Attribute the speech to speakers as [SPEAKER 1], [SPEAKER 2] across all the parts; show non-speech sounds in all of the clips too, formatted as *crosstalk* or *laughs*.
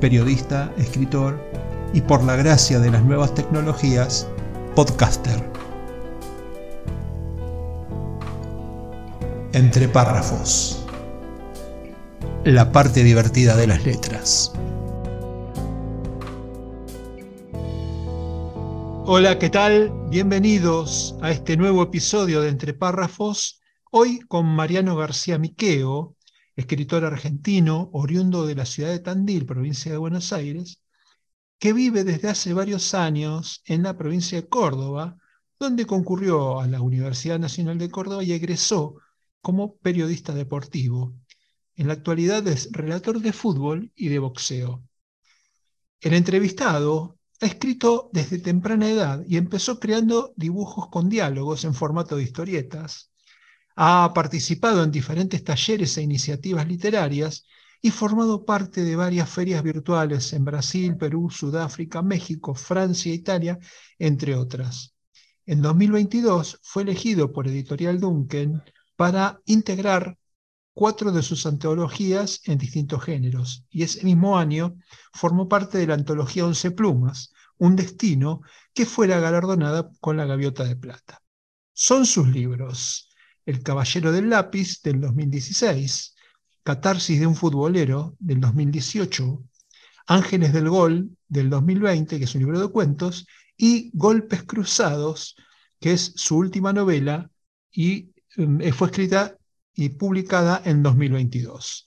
[SPEAKER 1] periodista, escritor y por la gracia de las nuevas tecnologías, podcaster. Entre párrafos. La parte divertida de las letras. Hola, ¿qué tal? Bienvenidos a este nuevo episodio de Entre párrafos. Hoy con Mariano García Miqueo, escritor argentino, oriundo de la ciudad de Tandil, provincia de Buenos Aires, que vive desde hace varios años en la provincia de Córdoba, donde concurrió a la Universidad Nacional de Córdoba y egresó como periodista deportivo. En la actualidad es relator de fútbol y de boxeo. El entrevistado ha escrito desde temprana edad y empezó creando dibujos con diálogos en formato de historietas, ha participado en diferentes talleres e iniciativas literarias y formado parte de varias ferias virtuales en Brasil, Perú, Sudáfrica, México, Francia, Italia, entre otras. En 2022 fue elegido por Editorial Duncan para integrar cuatro de sus antologías en distintos géneros, y ese mismo año formó parte de la antología Once Plumas, un destino que fuera galardonada con la Gaviota de Plata. Son sus libros el Caballero del Lápiz del 2016, Catarsis de un futbolero del 2018, Ángeles del Gol del 2020, que es un libro de cuentos, y Golpes Cruzados, que es su última novela y em, fue escrita y publicada en 2022.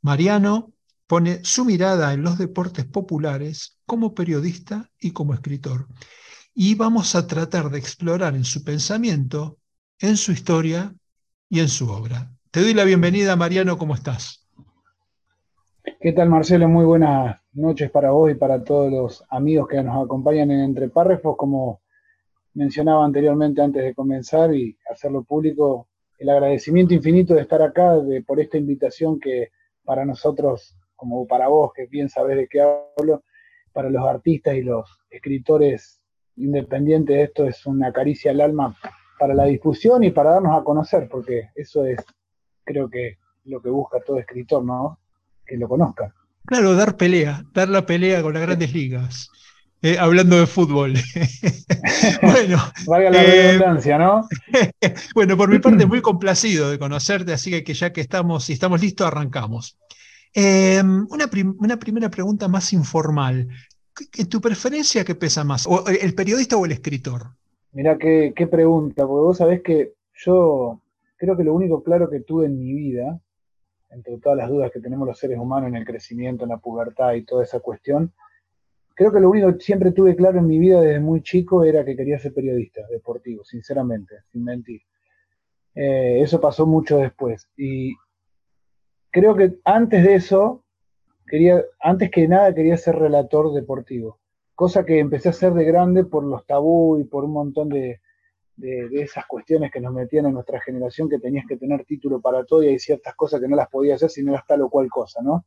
[SPEAKER 1] Mariano pone su mirada en los deportes populares como periodista y como escritor. Y vamos a tratar de explorar en su pensamiento en su historia y en su obra. Te doy la bienvenida, Mariano, ¿cómo estás?
[SPEAKER 2] ¿Qué tal, Marcelo? Muy buenas noches para vos y para todos los amigos que nos acompañan en Entre Párrafos. Como mencionaba anteriormente antes de comenzar y hacerlo público, el agradecimiento infinito de estar acá, de, por esta invitación que para nosotros, como para vos, que bien sabés de qué hablo, para los artistas y los escritores independientes, esto es una caricia al alma para la difusión y para darnos a conocer, porque eso es, creo que, lo que busca todo escritor, ¿no? Que lo conozca.
[SPEAKER 1] Claro, dar pelea, dar la pelea con las grandes ligas. Eh, hablando de fútbol. *laughs*
[SPEAKER 2] bueno. Valga la eh, redundancia, ¿no? *laughs*
[SPEAKER 1] bueno, por mi parte, muy complacido de conocerte, así que ya que estamos, si estamos listos, arrancamos. Em, una, una, primera pregunta más informal. ¿En tu preferencia qué pesa más? ¿O ¿El periodista o el escritor?
[SPEAKER 2] Mirá qué, qué pregunta, porque vos sabés que yo creo que lo único claro que tuve en mi vida, entre todas las dudas que tenemos los seres humanos en el crecimiento, en la pubertad y toda esa cuestión, creo que lo único que siempre tuve claro en mi vida desde muy chico era que quería ser periodista deportivo, sinceramente, sin mentir. Eh, eso pasó mucho después. Y creo que antes de eso, quería, antes que nada quería ser relator deportivo cosa que empecé a hacer de grande por los tabú y por un montón de, esas cuestiones que nos metían en nuestra generación, que tenías que tener título para todo y hay ciertas cosas que no las podías hacer si no eras tal o cual cosa, ¿no?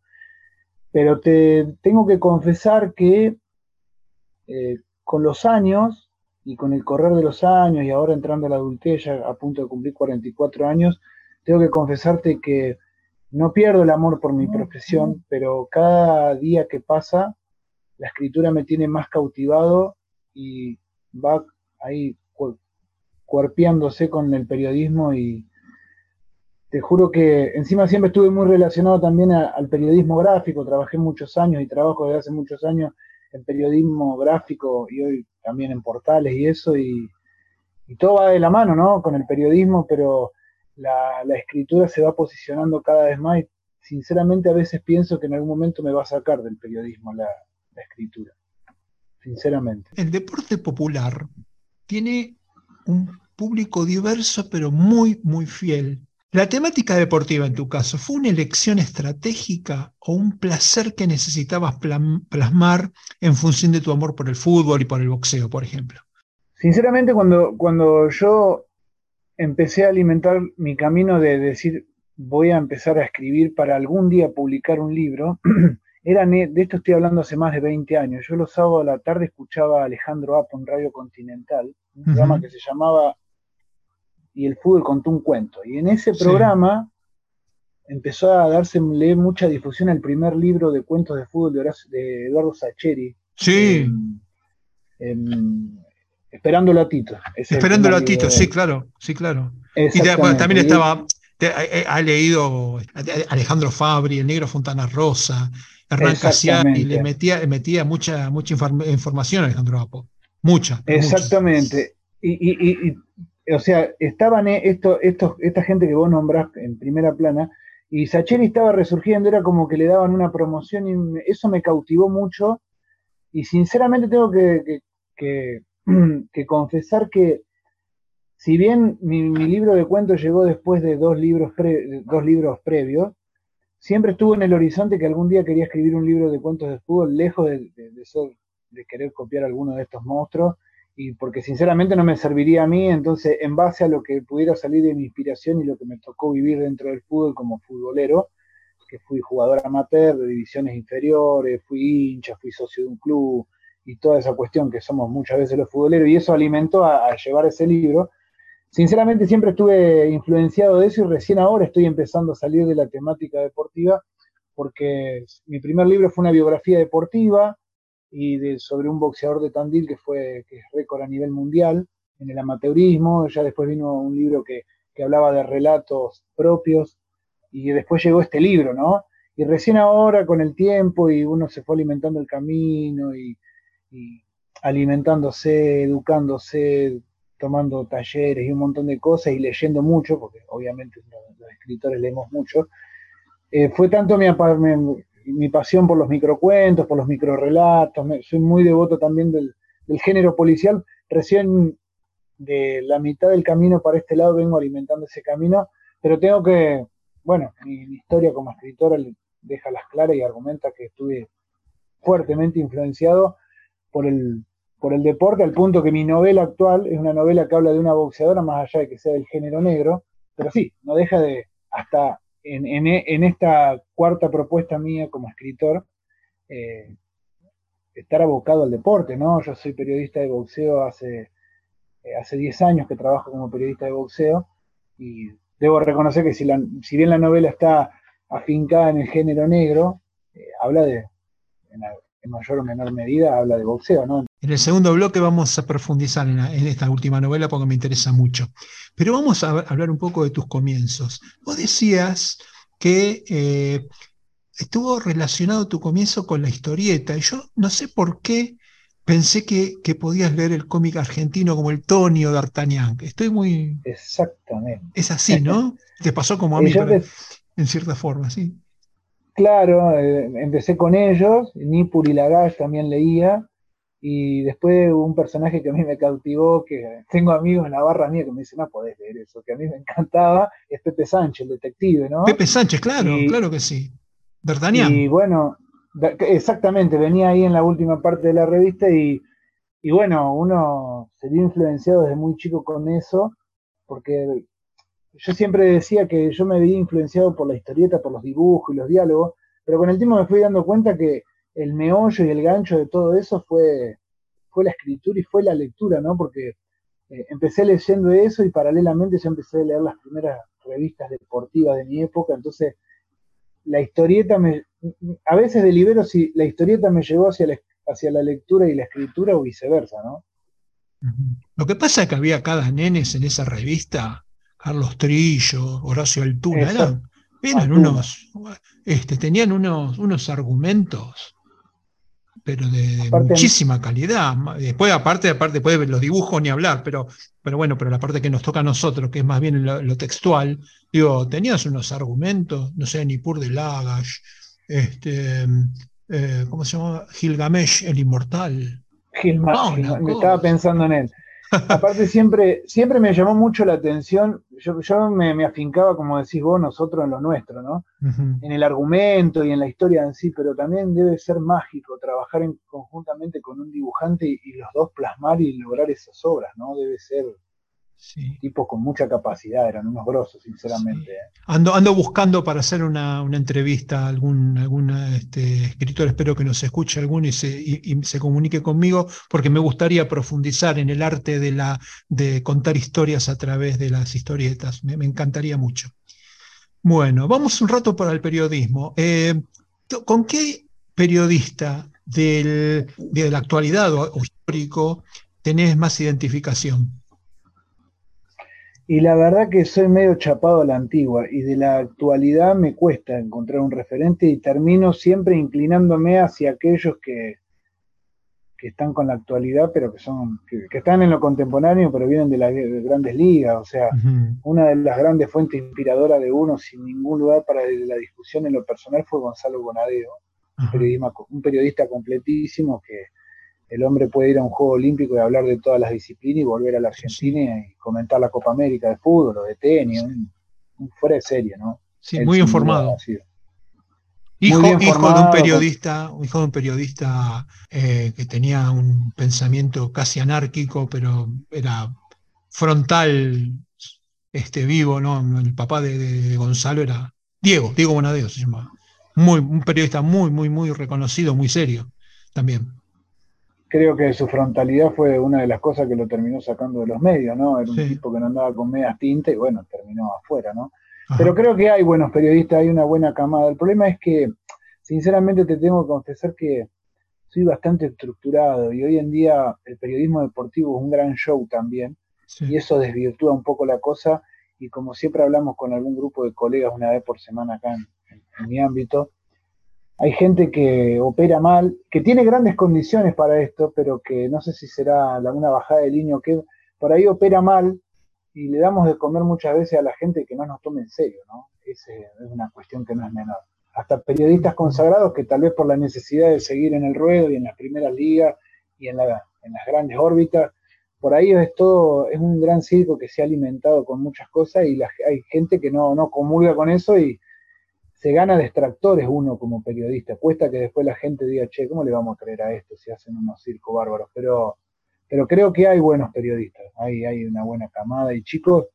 [SPEAKER 2] Pero te tengo que confesar que eh, con los años y con el correr de los años y ahora entrando a la adultez, ya a punto de cumplir 44 años, tengo que confesarte que no pierdo el amor por mi profesión, pero cada día que pasa la escritura me tiene más cautivado y va ahí cuerpeándose con el periodismo y te juro que encima siempre estuve muy relacionado también al periodismo gráfico, trabajé muchos años y trabajo desde hace muchos años en periodismo gráfico y hoy también en portales y eso y, todo va de la mano, ¿no? Con el periodismo, pero la, la, escritura se va posicionando cada vez más y sinceramente a veces pienso que en algún momento me va a sacar del periodismo la, la escritura, sinceramente.
[SPEAKER 1] El deporte popular tiene un público diverso, pero muy, muy fiel. ¿La temática deportiva en tu caso fue una elección estratégica o un placer que necesitabas plasmar en función de tu amor por el fútbol y por el boxeo, por ejemplo?
[SPEAKER 2] Sinceramente, cuando, cuando yo empecé a alimentar mi camino de decir voy a empezar a escribir para algún día publicar un libro, *clears throat* era de esto estoy hablando hace más de 20 años. Yo los sábados a la tarde escuchaba a Alejandro Apo en Radio Continental, un programa que se llamaba Y el fútbol contó un cuento. Y en ese programa empezó a darse mucha difusión el primer libro de cuentos de fútbol de, Eduardo Sacheri.
[SPEAKER 1] Sí.
[SPEAKER 2] Esperando a Tito.
[SPEAKER 1] Esperando a Tito, sí, claro, sí, claro. Y también estaba, ha leído Alejandro Fabri, el negro Fontana Rosa, Hernán Casiari, le metía, metía mucha, mucha información a Alejandro Apo. Mucha.
[SPEAKER 2] Exactamente. Y, o sea, estaban esto, estos, esta gente que vos nombrás en primera plana, y Sacheri estaba resurgiendo, era como que le daban una promoción y eso me cautivó mucho. Y sinceramente tengo que, que *clears throat* confesar que si bien mi, libro de cuentos llegó después de dos libros, dos libros previos, siempre estuvo en el horizonte que algún día quería escribir un libro de cuentos de fútbol, lejos de, de, querer copiar alguno de estos monstruos, y porque sinceramente no me serviría a mí, entonces en base a lo que pudiera salir de mi inspiración y lo que me tocó vivir dentro del fútbol como futbolero, que fui jugador amateur de divisiones inferiores, fui hincha, fui socio de un club, y toda esa cuestión que somos muchas veces los futboleros, y eso alimentó a, llevar ese libro. Sinceramente siempre estuve influenciado de eso y recién ahora estoy empezando a salir de la temática deportiva, porque mi primer libro fue una biografía deportiva y de, sobre un boxeador de Tandil que fue que es récord a nivel mundial en el amateurismo, ya después vino un libro que, que hablaba de relatos propios y después llegó este libro, ¿no? Y recién ahora con el tiempo y uno se fue alimentando el camino y, y alimentándose, educándose, tomando talleres y un montón de cosas y leyendo mucho, porque obviamente los, escritores leemos mucho, eh, fue tanto mi, pasión por los microcuentos, por los microrelatos, soy muy devoto también del, género policial, recién de la mitad del camino para este lado vengo alimentando ese camino, pero tengo que, bueno, mi, mi historia como escritora deja las claras y argumenta que estuve fuertemente influenciado por el, por el deporte, al punto que mi novela actual es una novela que habla de una boxeadora, más allá de que sea del género negro, pero sí, no deja de, hasta en, esta cuarta propuesta mía como escritor, eh, estar abocado al deporte, ¿no? Yo soy periodista de boxeo hace, eh, hace 10 años que trabajo como periodista de boxeo y debo reconocer que si, la, si bien la novela está afincada en el género negro, eh, habla de, en mayor o menor medida habla de boxeo, ¿no?
[SPEAKER 1] En el segundo bloque vamos a profundizar en, esta última novela porque me interesa mucho. Pero vamos a hablar un poco de tus comienzos. Vos decías que eh, estuvo relacionado tu comienzo con la historieta y yo no sé por qué pensé que, podías leer el cómic argentino como el Tonio D'Artagnan. Estoy muy...
[SPEAKER 2] Exactamente.
[SPEAKER 1] Es así, ¿no? *laughs* Te pasó como a mí, en cierta forma, sí.
[SPEAKER 2] Claro, eh, empecé con ellos, Nipur y Lagash también leía, y después hubo un personaje que a mí me cautivó, que tengo amigos en la barra mía que me dicen, no podés leer eso, que a mí me encantaba, es Pepe Sánchez, el detective, ¿no?
[SPEAKER 1] Pepe Sánchez, claro, claro que sí. D'Artagnan.
[SPEAKER 2] Y bueno, exactamente, venía ahí en la última parte de la revista y, y bueno, uno se vio influenciado desde muy chico con eso, porque yo siempre decía que yo me veía influenciado por la historieta, por los dibujos y los diálogos, pero con el tiempo me fui dando cuenta que el meollo y el gancho de todo eso fue, fue la escritura y fue la lectura, ¿no? Porque eh, empecé leyendo eso y paralelamente yo empecé a leer las primeras revistas deportivas de mi época, entonces la historieta me, a veces delibero si la historieta me llevó hacia la, hacia la lectura y la escritura o viceversa, ¿no?
[SPEAKER 1] Lo que pasa es que había cada nenes en esa revista Carlos Trillo, Horacio Altuna, eran, unos, este, tenían unos, unos argumentos, pero de, muchísima calidad. Después, aparte, aparte, después los dibujos ni hablar, pero, pero bueno, pero la parte que nos toca a nosotros, que es más bien lo, textual, digo, tenías unos argumentos, no sé, Nipur de Lagash, este, eh, ¿cómo se llama? Gilgamesh, el inmortal.
[SPEAKER 2] Gilgamesh, me estaba pensando en él. Aparte siempre, siempre me llamó mucho la atención, yo, yo me, afincaba, como decís vos, nosotros en lo nuestro, ¿no? En el argumento y en la historia en sí, pero también debe ser mágico trabajar en, conjuntamente con un dibujante y, y los dos plasmar y lograr esas obras, ¿no? Debe ser Tipos con mucha capacidad, eran unos grosos, sinceramente. ¿eh?
[SPEAKER 1] Ando, ando buscando para hacer una, entrevista a algún, este, escritor, espero que nos escuche alguno y se, se, comunique conmigo, porque me gustaría profundizar en el arte de, la, de contar historias a través de las historietas, me, encantaría mucho. Bueno, vamos un rato para el periodismo. Eh, ¿Con qué periodista de la actualidad o histórico tenés más identificación?
[SPEAKER 2] Y la verdad que soy medio chapado a la antigua y de la actualidad me cuesta encontrar un referente y termino siempre inclinándome hacia aquellos que, que están con la actualidad, pero que son que, están en lo contemporáneo, pero vienen de las grandes ligas. O sea, una de las grandes fuentes inspiradoras de uno, sin ningún lugar para la discusión en lo personal, fue Gonzalo Bonadeo, un periodista completísimo que el hombre puede ir a un juego olímpico y hablar de todas las disciplinas y volver a la Argentina y comentar la Copa América de fútbol o de tenis, un, fuera de serie, ¿no?
[SPEAKER 1] Sí, muy informado. Hijo, de un periodista, hijo de un periodista eh, que tenía un pensamiento casi anárquico, pero era frontal, este, vivo, ¿no? El papá de, Gonzalo era Diego, Diego Bonadeo se llamaba. Muy, un periodista muy, muy, muy reconocido, muy serio también
[SPEAKER 2] creo que su frontalidad fue una de las cosas que lo terminó sacando de los medios, ¿no? Era un tipo que no andaba con medias tintas y bueno, terminó afuera, ¿no? Pero creo que hay buenos periodistas, hay una buena camada. El problema es que, sinceramente, te tengo que confesar que soy bastante estructurado y hoy en día el periodismo deportivo es un gran show también y eso desvirtúa un poco la cosa y como siempre hablamos con algún grupo de colegas una vez por semana acá en mi ámbito, hay gente que opera mal, que tiene grandes condiciones para esto, pero que no sé si será una bajada de línea o qué, por ahí opera mal y le damos de comer muchas veces a la gente que no nos tome en serio, ¿no? Esa es una cuestión que no es menor. Hasta periodistas consagrados que tal vez por la necesidad de seguir en el ruedo y en las primeras ligas y en, las grandes órbitas, por ahí es todo, es un gran circo que se ha alimentado con muchas cosas y hay gente que no, no comulga con eso y, se gana distractores uno como periodista. Cuesta que después la gente diga, che, ¿cómo le vamos a creer a esto si hacen unos circos bárbaros? Pero, pero creo que hay buenos periodistas, hay, hay una buena camada. Y chicos,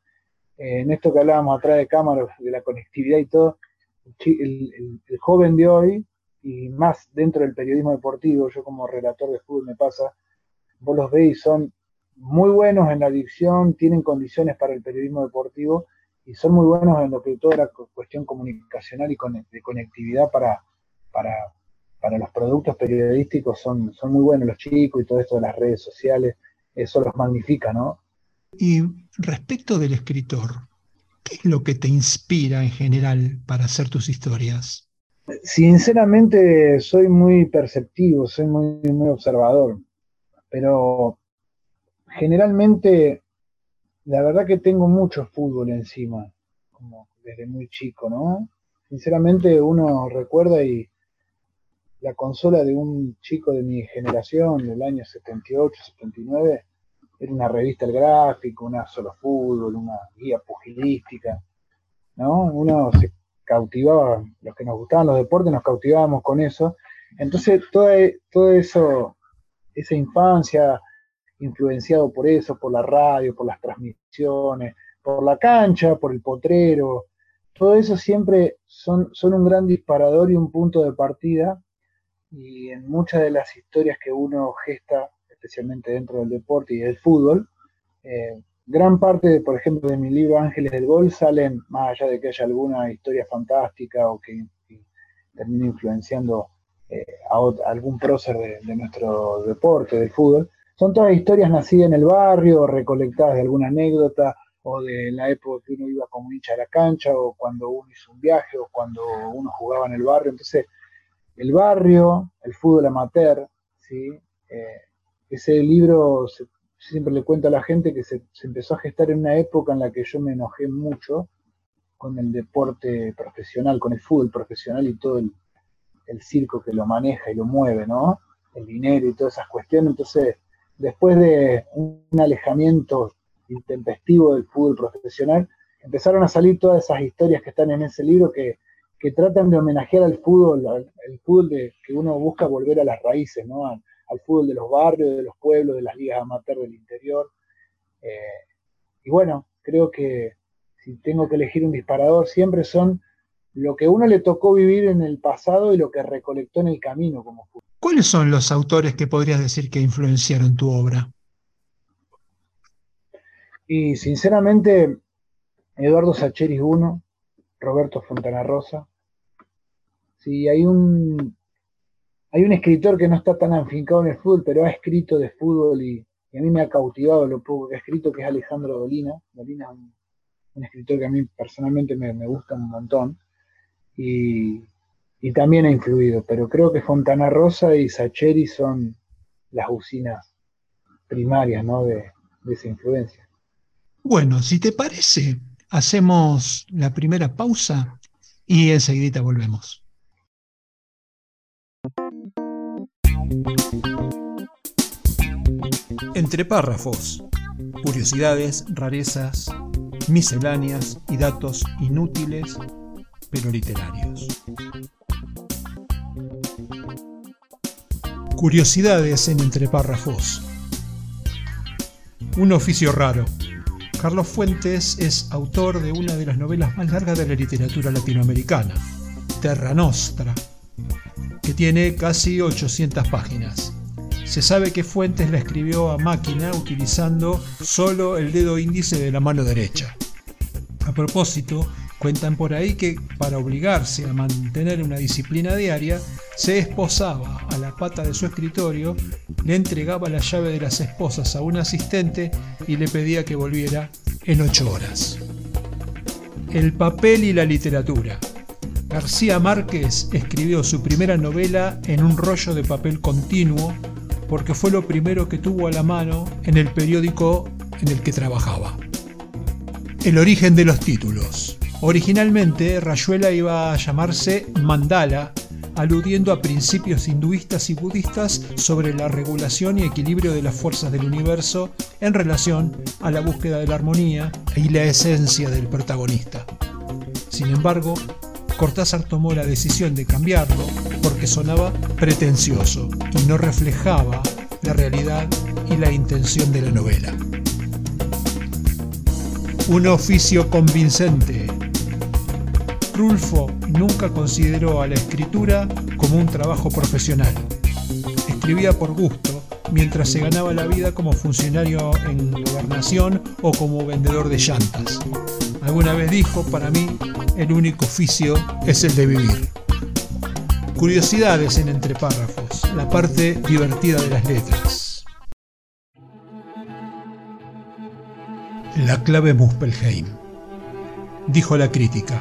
[SPEAKER 2] eh, en esto que hablábamos atrás de cámaras, de la conectividad y todo, el, joven de hoy, y más dentro del periodismo deportivo, yo como relator de fútbol me pasa, vos los veis, son muy buenos en la dicción, tienen condiciones para el periodismo deportivo, y son muy buenos en lo que toda la cuestión comunicacional y de conectividad para, para, para, los productos periodísticos son, son muy buenos los chicos y todo esto de las redes sociales, eso los magnifica, ¿no?
[SPEAKER 1] Y respecto del escritor, ¿qué es lo que te inspira en general para hacer tus historias?
[SPEAKER 2] Sinceramente soy muy perceptivo, soy muy, muy observador, pero generalmente la verdad que tengo mucho fútbol encima, como desde muy chico, ¿no? Sinceramente uno recuerda y la consola de un chico de mi generación, del año 78, 79, era una revista El Gráfico, una solo fútbol, una guía pugilística, ¿no? Uno se cautivaba, los que nos gustaban los deportes, nos cautivábamos con eso. Entonces, todo, todo eso, esa infancia, influenciado por eso, por la radio, por las transmisiones, por la cancha, por el potrero. Todo eso siempre son, son un gran disparador y un punto de partida. Y en muchas de las historias que uno gesta, especialmente dentro del deporte y del fútbol, eh, gran parte, por ejemplo, de mi libro Ángeles del Gol salen, más allá de que haya alguna historia fantástica o que, termine influenciando eh, a, algún prócer de, nuestro deporte, del fútbol, son todas historias nacidas en el barrio, recolectadas de alguna anécdota, o de la época que uno iba como hincha a la cancha, o cuando uno hizo un viaje, o cuando uno jugaba en el barrio. Entonces, el barrio, el fútbol amateur, ¿sí? Eh, ese libro siempre le cuento a la gente que se, empezó a gestar en una época en la que yo me enojé mucho con el deporte profesional, con el fútbol profesional y todo el, el circo que lo maneja y lo mueve, ¿no? El dinero y todas esas cuestiones. Entonces, después de un alejamiento intempestivo del fútbol profesional, empezaron a salir todas esas historias que están en ese libro que, tratan de homenajear al fútbol, al, el fútbol que uno busca volver a las raíces, ¿no? Al, fútbol de los barrios, de los pueblos, de las ligas amateur del interior. Eh, y bueno, creo que si tengo que elegir un disparador, siempre son lo que uno le tocó vivir en el pasado y lo que recolectó en el camino como fútbol.
[SPEAKER 1] ¿Cuáles son los autores que podrías decir que influenciaron tu obra?
[SPEAKER 2] Y sinceramente, Eduardo Sacheris uno, Roberto Fontana Rosa. Sí, hay un, hay un escritor que no está tan afincado en el fútbol, pero ha escrito de fútbol y, a mí me ha cautivado lo poco que ha escrito, que es Alejandro Dolina. Dolina es un, escritor que a mí personalmente me, gusta un montón y, también ha influido, pero creo que Fontana Rosa y Sacheri son las usinas primarias ¿no? de, de esa influencia.
[SPEAKER 1] Bueno, si te parece, hacemos la primera pausa y enseguida volvemos. Entre párrafos, curiosidades, rarezas, misceláneas y datos inútiles pero literarios. Curiosidades en entre párrafos. Un oficio raro. Carlos Fuentes es autor de una de las novelas más largas de la literatura latinoamericana, Terra Nostra, que tiene casi 800 páginas. Se sabe que Fuentes la escribió a máquina utilizando solo el dedo índice de la mano derecha. A propósito, Cuentan por ahí que para obligarse a mantener una disciplina diaria, se esposaba a la pata de su escritorio, le entregaba la llave de las esposas a un asistente y le pedía que volviera en ocho horas. El papel y la literatura. García Márquez escribió su primera novela en un rollo de papel continuo porque fue lo primero que tuvo a la mano en el periódico en el que trabajaba. El origen de los títulos. Originalmente, Rayuela iba a llamarse Mandala, aludiendo a principios hinduistas y budistas sobre la regulación y equilibrio de las fuerzas del universo en relación a la búsqueda de la armonía y la esencia del protagonista. Sin embargo, Cortázar tomó la decisión de cambiarlo porque sonaba pretencioso y no reflejaba la realidad y la intención de la novela. Un oficio convincente Rulfo nunca consideró a la escritura como un trabajo profesional. Escribía por gusto, mientras se ganaba la vida como funcionario en gobernación o como vendedor de llantas. Alguna vez dijo, para mí, el único oficio es el de vivir. Curiosidades en entre párrafos, la parte divertida de las letras. La clave Muspelheim. Dijo la crítica,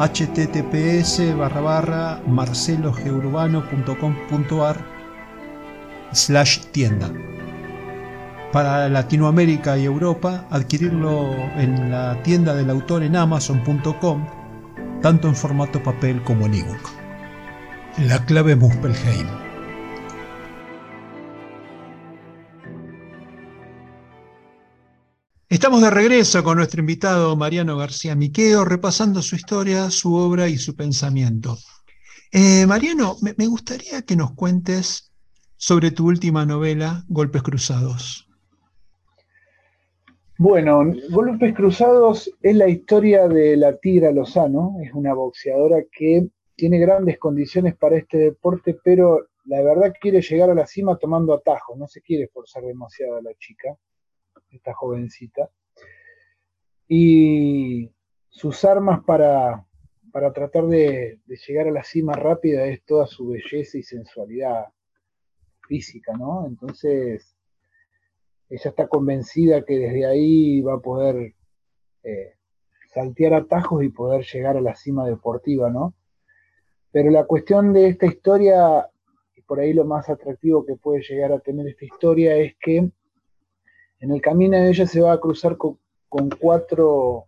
[SPEAKER 1] https barra barra marcelogeurbano.com.ar slash tienda. Para Latinoamérica y Europa, adquirirlo en la tienda del autor en amazon.com, tanto en formato papel como en ebook. La clave Muspelheim. Estamos de regreso con nuestro invitado Mariano García Miqueo, repasando su historia, su obra y su pensamiento. Eh, Mariano, me, gustaría que nos cuentes sobre tu última novela, Golpes Cruzados.
[SPEAKER 2] Bueno, Golpes Cruzados es la historia de la Tigra Lozano, es una boxeadora que tiene grandes condiciones para este deporte, pero la verdad quiere llegar a la cima tomando atajos, no se quiere forzar demasiado a la chica, esta jovencita. Y sus armas para, para tratar de, llegar a la cima rápida es toda su belleza y sensualidad física, ¿no? Entonces, ella está convencida que desde ahí va a poder eh, saltear atajos y poder llegar a la cima deportiva, ¿no? Pero la cuestión de esta historia, y por ahí lo más atractivo que puede llegar a tener esta historia, es que en el camino ella se va a cruzar con, cuatro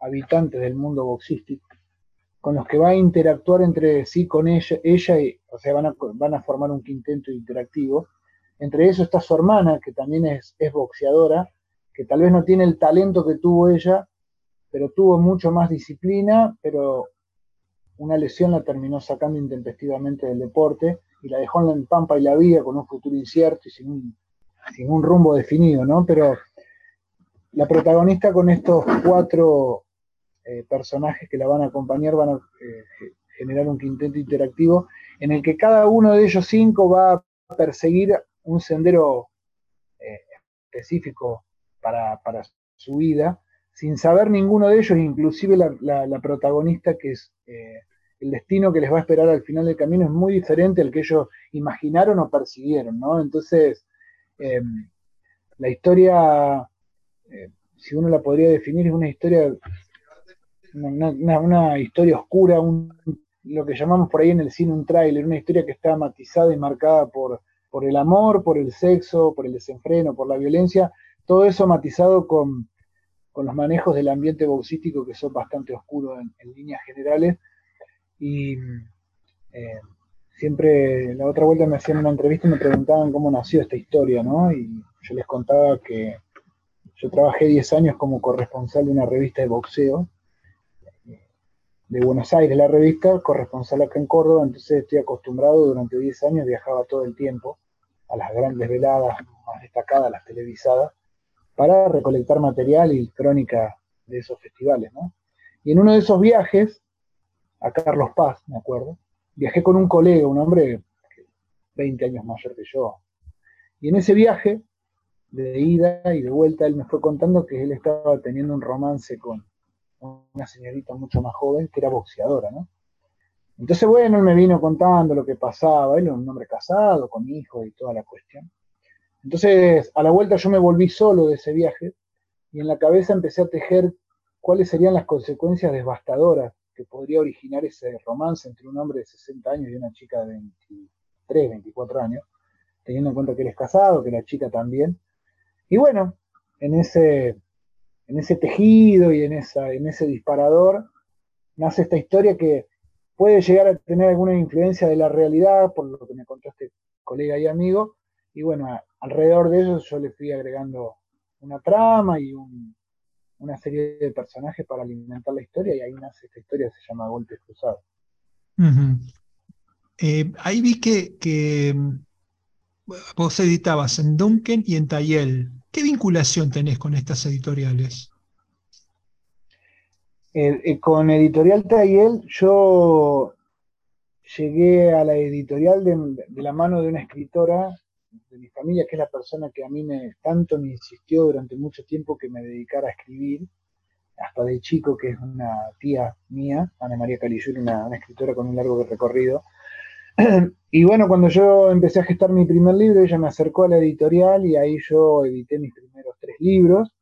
[SPEAKER 2] habitantes del mundo boxístico, con los que va a interactuar entre sí con ella, ella y, o sea, van a, formar un quinteto interactivo. Entre eso está su hermana, que también es, boxeadora, que tal vez no tiene el talento que tuvo ella, pero tuvo mucho más disciplina, pero una lesión la terminó sacando intempestivamente del deporte y la dejó en la pampa y la vida con un futuro incierto y sin un, sin un rumbo definido, ¿no? Pero la protagonista con estos cuatro eh, personajes que la van a acompañar van a eh, generar un quinteto interactivo en el que cada uno de ellos cinco va a perseguir un sendero eh, específico para, su vida, sin saber ninguno de ellos, inclusive la, protagonista, que es el destino que les va a esperar al final del camino, es muy diferente al que ellos imaginaron o persiguieron, ¿no? Entonces, em, la historia, eh, si uno la podría definir, es una historia, una, historia oscura, lo que llamamos por ahí en el cine un tráiler, una historia que está matizada y marcada por por el amor, por el sexo, por el desenfreno, por la violencia, todo eso matizado con, los manejos del ambiente boxístico que son bastante oscuros en, líneas generales. Y eh, siempre, la otra vuelta me hacían una entrevista y me preguntaban cómo nació esta historia, ¿no? Y yo les contaba que yo trabajé 10 años como corresponsal de una revista de boxeo de Buenos Aires, la revista, corresponsal acá en Córdoba, entonces estoy acostumbrado, durante 10 años viajaba todo el tiempo a las grandes veladas más destacadas, las televisadas, para recolectar material y crónica de esos festivales, ¿no? Y en uno de esos viajes, a Carlos Paz, me acuerdo, viajé con un colega, un hombre 20 años mayor que yo. Y en ese viaje, de ida y de vuelta, él me fue contando que él estaba teniendo un romance con, una señorita mucho más joven que era boxeadora, ¿no? Entonces, bueno, él me vino contando lo que pasaba, él era un hombre casado, con hijos y toda la cuestión. Entonces, a la vuelta yo me volví solo de ese viaje y en la cabeza empecé a tejer cuáles serían las consecuencias devastadoras que podría originar ese romance entre un hombre de 60 años y una chica de 23, 24 años, teniendo en cuenta que él es casado, que la chica también. Y bueno, en ese en ese tejido y en, esa, en ese disparador, nace esta historia que puede llegar a tener alguna influencia de la realidad, por lo que me contó este colega y amigo, y bueno, alrededor de eso yo le fui agregando una trama y una serie de personajes para alimentar la historia, y ahí nace esta historia, se llama Golpes Cruzados.
[SPEAKER 1] Eh, ahí vi que, que, vos editabas en Duncan y en Tayel. ¿Qué vinculación tenés con estas editoriales?
[SPEAKER 2] Eh, eh, con Editorial Tayel yo llegué a la editorial de, la mano de una escritora de mi familia, que es la persona que a mí me, tanto me insistió durante mucho tiempo que me dedicara a escribir, hasta de chico, que es una tía mía, Ana María Calillur, una, una escritora con un largo recorrido. *clears throat* Y bueno, cuando yo empecé a gestar mi primer libro, ella me acercó a la editorial y ahí yo edité mis primeros tres libros.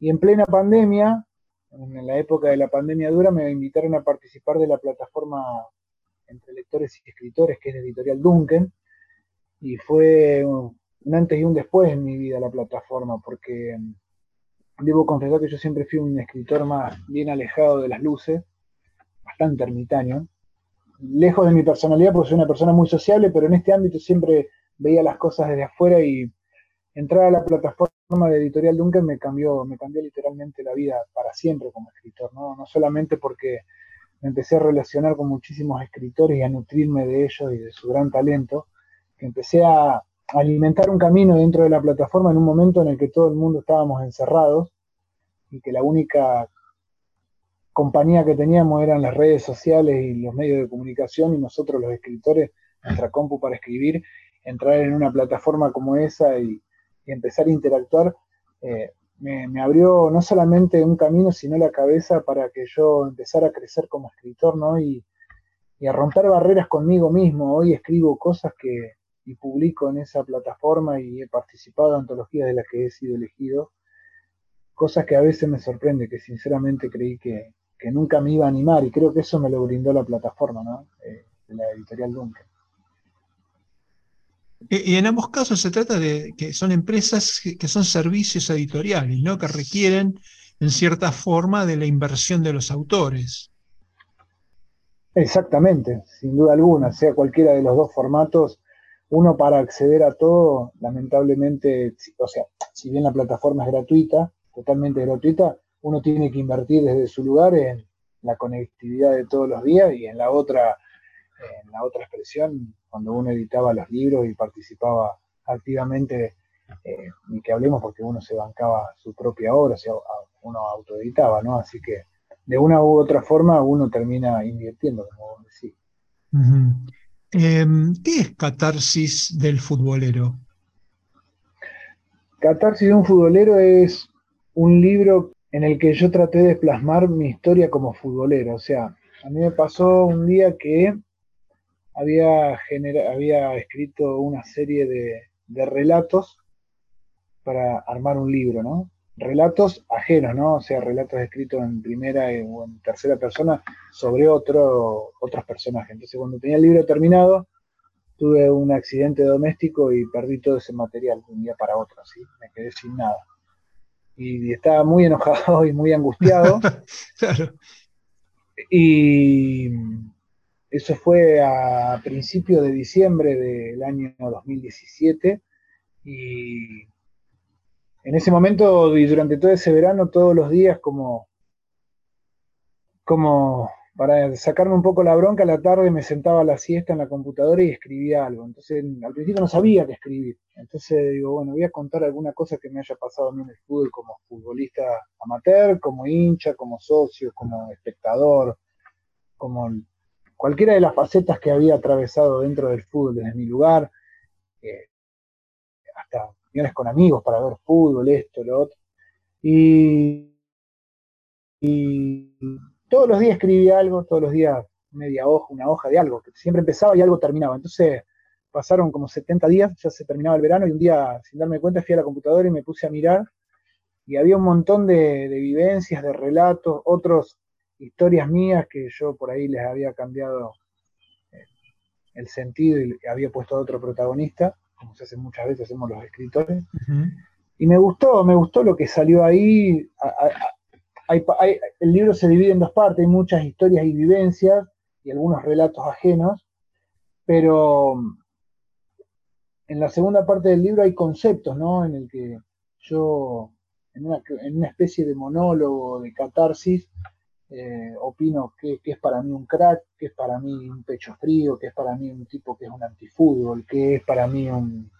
[SPEAKER 2] Y en plena pandemia, en la época de la pandemia dura, me invitaron a participar de la plataforma entre lectores y escritores, que es la editorial Duncan. Y fue un antes y un después en mi vida la plataforma, porque mm, debo confesar que yo siempre fui un escritor más bien alejado de las luces, bastante ermitaño lejos de mi personalidad, porque soy una persona muy sociable, pero en este ámbito siempre veía las cosas desde afuera y entrar a la plataforma de Editorial Duncan me cambió, me cambió literalmente la vida para siempre como escritor, ¿no? No solamente porque me empecé a relacionar con muchísimos escritores y a nutrirme de ellos y de su gran talento, que empecé a, alimentar un camino dentro de la plataforma en un momento en el que todo el mundo estábamos encerrados y que la única compañía que teníamos eran las redes sociales y los medios de comunicación y nosotros los escritores, nuestra compu para escribir, entrar en una plataforma como esa y, empezar a interactuar, eh, me, abrió no solamente un camino, sino la cabeza para que yo empezara a crecer como escritor, ¿no? Y, y a romper barreras conmigo mismo. Hoy escribo cosas que y publico en esa plataforma y he participado en antologías de las que he sido elegido, cosas que a veces me sorprende, que sinceramente creí que, nunca me iba a animar y creo que eso me lo brindó la plataforma, ¿no? Eh, la editorial Duncan.
[SPEAKER 1] Y en ambos casos se trata de que son empresas que son servicios editoriales, ¿no? Que requieren, en cierta forma, de la inversión de los autores.
[SPEAKER 2] Exactamente, sin duda alguna, sea cualquiera de los dos formatos, uno para acceder a todo, lamentablemente, o sea, si bien la plataforma es gratuita, totalmente gratuita, uno tiene que invertir desde su lugar en la conectividad de todos los días y en la otra, en la otra expresión, cuando uno editaba los libros y participaba activamente, eh, ni que hablemos porque uno se bancaba su propia obra, o sea, uno autoeditaba, ¿no? Así que de una u otra forma uno termina invirtiendo, como vos decís.
[SPEAKER 1] Em, ¿Qué es catarsis del futbolero?
[SPEAKER 2] Catarsis de un futbolero es un libro en el que yo traté de plasmar mi historia como futbolero. O sea, a mí me pasó un día que había, había escrito una serie de, de relatos para armar un libro, ¿no? Relatos ajenos, ¿no? O sea, relatos escritos en primera o en tercera persona sobre otro, otros personajes. Entonces, cuando tenía el libro terminado, tuve un accidente doméstico y perdí todo ese material de un día para otro, ¿sí? Me quedé sin nada. Y estaba muy enojado y muy angustiado. *laughs* claro. Y eso fue a principios de diciembre del año 2017 y en ese momento y durante todo ese verano, todos los días, como, como para sacarme un poco la bronca, a la tarde me sentaba a la siesta en la computadora y escribía algo. Entonces, al principio no sabía qué escribir. Entonces digo, bueno, voy a contar alguna cosa que me haya pasado a mí en el fútbol como futbolista amateur, como hincha, como socio, como espectador, como cualquiera de las facetas que había atravesado dentro del fútbol desde mi lugar, eh, hasta con amigos para ver fútbol, esto, lo otro. Y, todos los días escribía algo, todos los días media hoja, una hoja de algo, que siempre empezaba y algo terminaba. Entonces pasaron como 70 días, ya se terminaba el verano y un día, sin darme cuenta, fui a la computadora y me puse a mirar y había un montón de, vivencias, de relatos, otros historias mías que yo por ahí les había cambiado eh, el sentido y había puesto a otro protagonista como se hace muchas veces, hacemos los escritores. Y me gustó, me gustó lo que salió ahí. el libro se divide en dos partes, hay muchas historias y vivencias y algunos relatos ajenos, pero en la segunda parte del libro hay conceptos, ¿no? En el que yo, en una, en una especie de monólogo, de catarsis, eh, opino que, es para mí un crack, que es para mí un pecho frío, que es para mí un tipo que es un antifútbol, que es para mí un,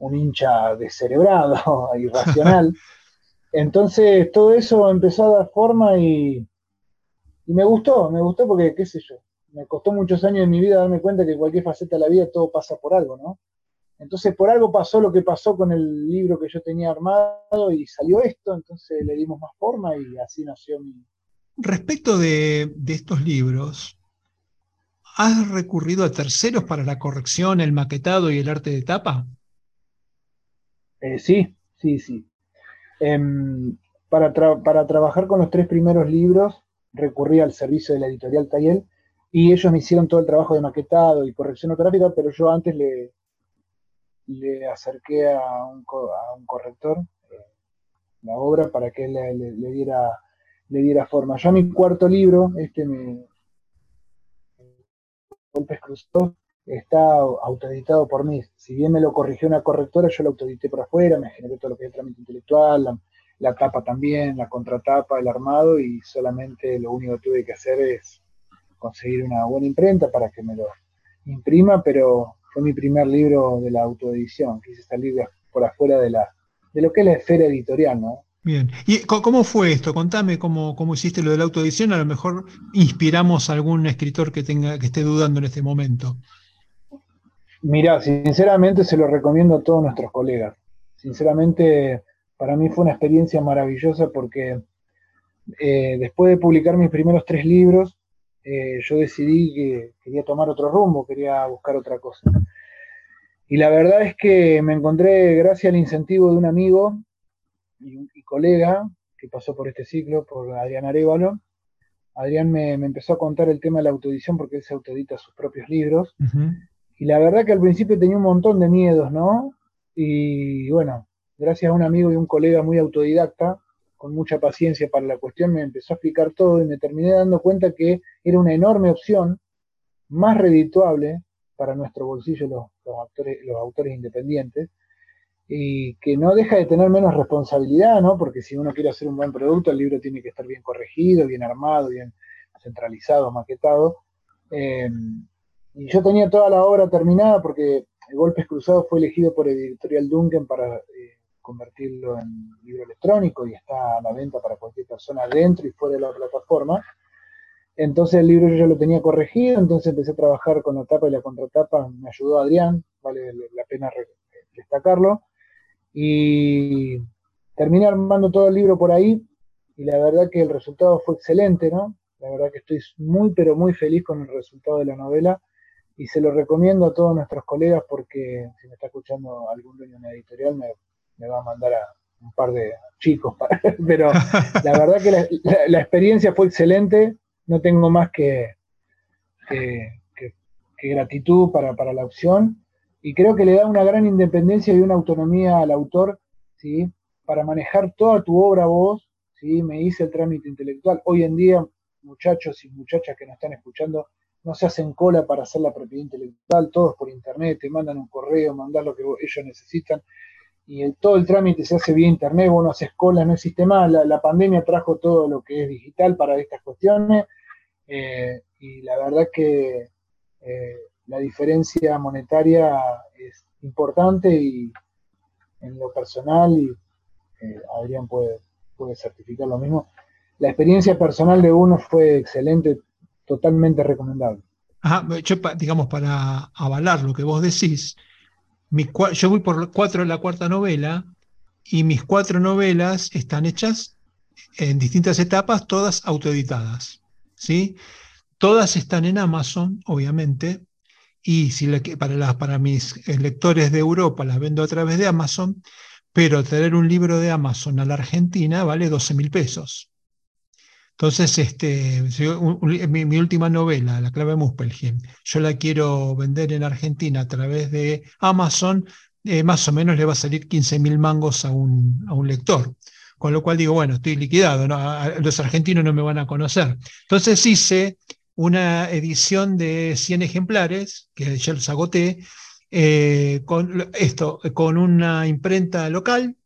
[SPEAKER 2] hincha descerebrado, *laughs* irracional. *laughs* Entonces todo eso empezó a dar forma y, y me gustó, me gustó porque, qué sé yo, me costó muchos años de mi vida darme cuenta que cualquier faceta de la vida todo pasa por algo, ¿no? Entonces por algo pasó lo que pasó con el libro que yo tenía armado y salió esto, entonces le dimos más forma y así nació mi,
[SPEAKER 1] Respecto de, estos libros, ¿has recurrido a terceros para la corrección, el maquetado y el arte de tapa?
[SPEAKER 2] Eh, sí, sí, sí. Em, para, trabajar con los tres primeros libros recurrí al servicio de la editorial Tayel y ellos me hicieron todo el trabajo de maquetado y corrección ortográfica, pero yo antes le, le acerqué a un, corrector eh, la obra para que él le diera le diera forma. Ya mi cuarto libro, este me Golpes Cruzados, está autoeditado por mí. Si bien me lo corrigió una correctora, yo lo autoedité por afuera, me generé todo lo que es el trámite intelectual, la, tapa también, la contratapa, el armado, y solamente lo único que tuve que hacer es conseguir una buena imprenta para que me lo imprima, pero fue mi primer libro de la autoedición, quise salir por afuera de, la, de lo que es la esfera editorial, ¿no?
[SPEAKER 1] Bien. ¿Y cómo fue esto? Contame cómo, hiciste lo de la autoedición. A lo mejor inspiramos a algún escritor que tenga, que esté dudando en este momento.
[SPEAKER 2] Mirá, sinceramente se lo recomiendo a todos nuestros colegas. Sinceramente, para mí fue una experiencia maravillosa porque eh, después de publicar mis primeros tres libros, eh, yo decidí que quería tomar otro rumbo, quería buscar otra cosa. Y la verdad es que me encontré, gracias al incentivo de un amigo, y, colega que pasó por este ciclo, por Adrián Arevalo. Adrián me, empezó a contar el tema de la autoedición porque él se autoedita sus propios libros. Y la verdad que al principio tenía un montón de miedos, ¿no? Y bueno, gracias a un amigo y un colega muy autodidacta, con mucha paciencia para la cuestión, me empezó a explicar todo y me terminé dando cuenta que era una enorme opción, más redituable para nuestro bolsillo los, los autores independientes, y que no deja de tener menos responsabilidad, ¿no? Porque si uno quiere hacer un buen producto, el libro tiene que estar bien corregido, bien armado, bien centralizado, maquetado. Eh, y yo tenía toda la obra terminada porque Golpes Cruzados fue elegido por Editorial Duncan para eh, convertirlo en libro electrónico y está a la venta para cualquier persona dentro y fuera de la plataforma. Entonces el libro yo ya lo tenía corregido, entonces empecé a trabajar con la tapa y la contratapa, me ayudó Adrián, vale la pena destacarlo y terminé armando todo el libro por ahí y la verdad que el resultado fue excelente, ¿no? La verdad que estoy muy, pero muy feliz con el resultado de la novela y se lo recomiendo a todos nuestros colegas porque si me está escuchando algún dueño de una editorial me, va a mandar a un par de chicos, *laughs* pero la verdad que la, experiencia fue excelente, no tengo más que, que, gratitud para, para la opción y creo que le da una gran independencia y una autonomía al autor, ¿sí? Para manejar toda tu obra vos, ¿sí? Me hice el trámite intelectual. Hoy en día, muchachos y muchachas que nos están escuchando, no se hacen cola para hacer la propiedad intelectual, todos por internet, te mandan un correo, mandan lo que ellos necesitan, y todo el trámite se hace vía internet, vos no haces cola, no existe más, la, pandemia trajo todo lo que es digital para estas cuestiones, eh, y la verdad que eh, la diferencia monetaria es importante y en lo personal, y eh, Adrián puede, puede certificar lo mismo, la experiencia personal de uno fue excelente, totalmente recomendable.
[SPEAKER 1] Ajá, digamos, para avalar lo que vos decís, yo voy por cuatro de la cuarta novela y mis cuatro novelas están hechas en distintas etapas, todas autoeditadas. ¿sí? Todas están en Amazon, obviamente, y si para, mis lectores de Europa las vendo a través de Amazon, pero traer un libro de Amazon a la Argentina vale 12 mil pesos. Entonces, este, mi, última novela, La clave de Muspelheim, yo la quiero vender en Argentina a través de Amazon, eh, más o menos le va a salir 15 mil mangos a un, a un, lector. Con lo cual digo, bueno, estoy liquidado, los argentinos no me van a conocer. Entonces hice una edición de 100 ejemplares, que ya los agoté, eh, con esto, con una imprenta local,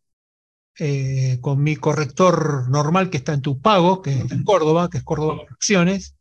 [SPEAKER 1] eh, con mi corrector normal que está en tu pago, que es en Córdoba, que es Córdoba Acciones.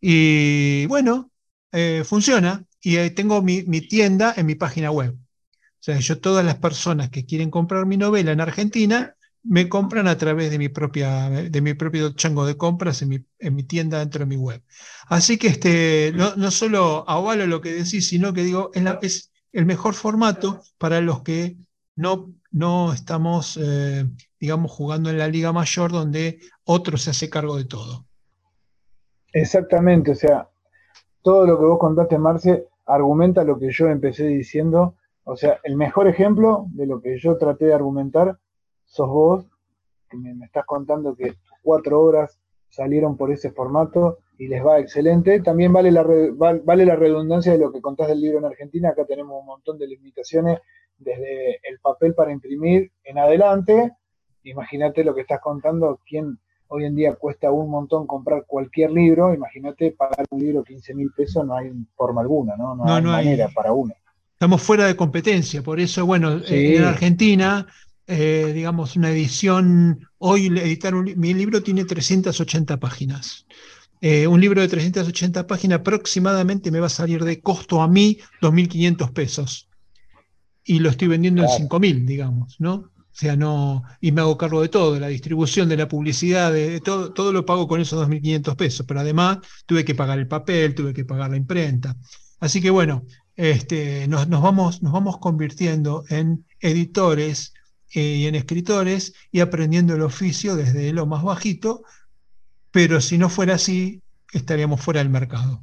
[SPEAKER 1] Y bueno, eh, funciona. Y tengo mi, mi, tienda en mi página web. O sea, yo todas las personas que quieren comprar mi novela en Argentina me compran a través de mi, propia, de mi propio chango de compras en mi, en mi tienda dentro de mi web. Así que este, no, no solo avalo lo que decís, sino que digo, es, la, es el mejor formato para los que no, no estamos, eh, digamos, jugando en la liga mayor donde otro se hace cargo de todo.
[SPEAKER 2] Exactamente, o sea, todo lo que vos contaste, Marce, argumenta lo que yo empecé diciendo. O sea, el mejor ejemplo de lo que yo traté de argumentar sos vos, que me, estás contando que tus cuatro obras salieron por ese formato y les va excelente. También vale la, vale la redundancia de lo que contás del libro en Argentina. Acá tenemos un montón de limitaciones desde el papel para imprimir en adelante. Imagínate lo que estás contando, quién hoy en día cuesta un montón comprar cualquier libro. Imagínate pagar un libro 15 mil pesos, no hay forma alguna, ¿no? No, hay manera para uno.
[SPEAKER 1] Estamos fuera de competencia, por eso, bueno, en Argentina eh, digamos, una edición, hoy editar mi libro tiene 380 páginas. eh, un libro de 380 páginas aproximadamente me va a salir de costo a mí 2.500 pesos. Y lo estoy vendiendo en 5.000, digamos, ¿no? O sea, no, y me hago cargo de todo, de la distribución, de la publicidad, de, todo, todo lo pago con esos 2.500 pesos, pero además tuve que pagar el papel, tuve que pagar la imprenta. Así que bueno, este, nos, vamos, nos vamos convirtiendo en editores eh, y en escritores y aprendiendo el oficio desde lo más bajito, pero si no fuera así, estaríamos fuera del mercado.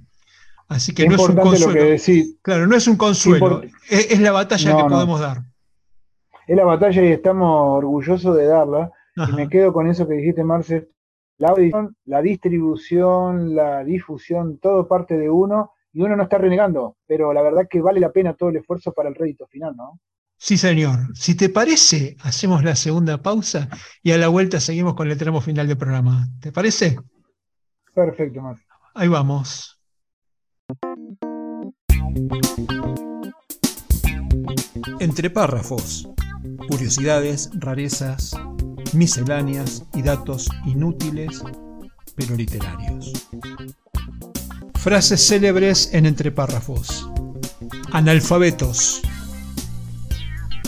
[SPEAKER 1] Así que no es un consuelo. claro, no es un consuelo, es, la batalla que podemos dar.
[SPEAKER 2] Es la batalla y estamos orgullosos de darla. Y me quedo con eso que dijiste, Marce. La la distribución, la difusión, todo parte de uno y uno no está renegando, pero la verdad que vale la pena todo el esfuerzo para el rédito final, ¿no?
[SPEAKER 1] Sí, señor. Si te parece, hacemos la segunda pausa y a la vuelta seguimos con el tramo final del programa. ¿Te parece?
[SPEAKER 2] Perfecto, Marcio.
[SPEAKER 1] Ahí vamos. Entre párrafos, curiosidades, rarezas, misceláneas y datos inútiles, pero literarios. Frases célebres en entre párrafos. Analfabetos.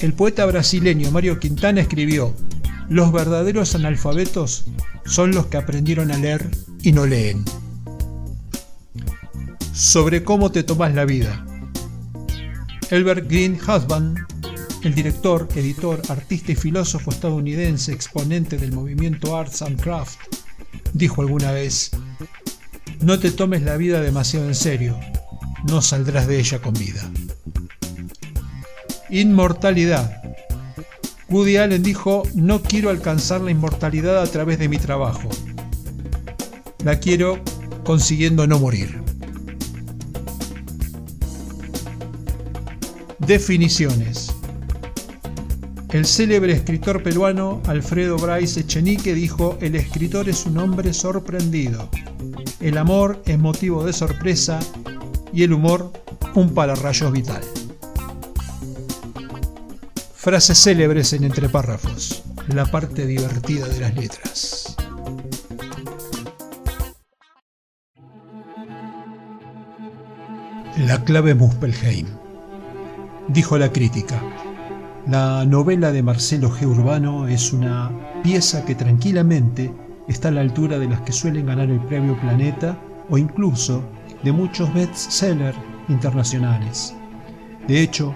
[SPEAKER 1] El poeta brasileño Mario Quintana escribió, Los verdaderos analfabetos son los que aprendieron a leer y no leen. Sobre cómo te tomas la vida. Elbert Green Husband, el director, editor, artista y filósofo estadounidense exponente del movimiento Arts and Craft, dijo alguna vez, no te tomes la vida demasiado en serio, no saldrás de ella con vida. Inmortalidad. Woody Allen dijo, no quiero alcanzar la inmortalidad a través de mi trabajo. La quiero consiguiendo no morir. Definiciones. El célebre escritor peruano Alfredo Bryce Echenique dijo, el escritor es un hombre sorprendido. El amor es motivo de sorpresa y el humor un pararrayos vital. Frases célebres en entre párrafos, la parte divertida de las letras. La clave Muspelheim. Dijo la crítica. La novela de Marcelo G. Urbano es una pieza que tranquilamente está a la altura de las que suelen ganar el premio Planeta o incluso de muchos bestsellers internacionales. De hecho,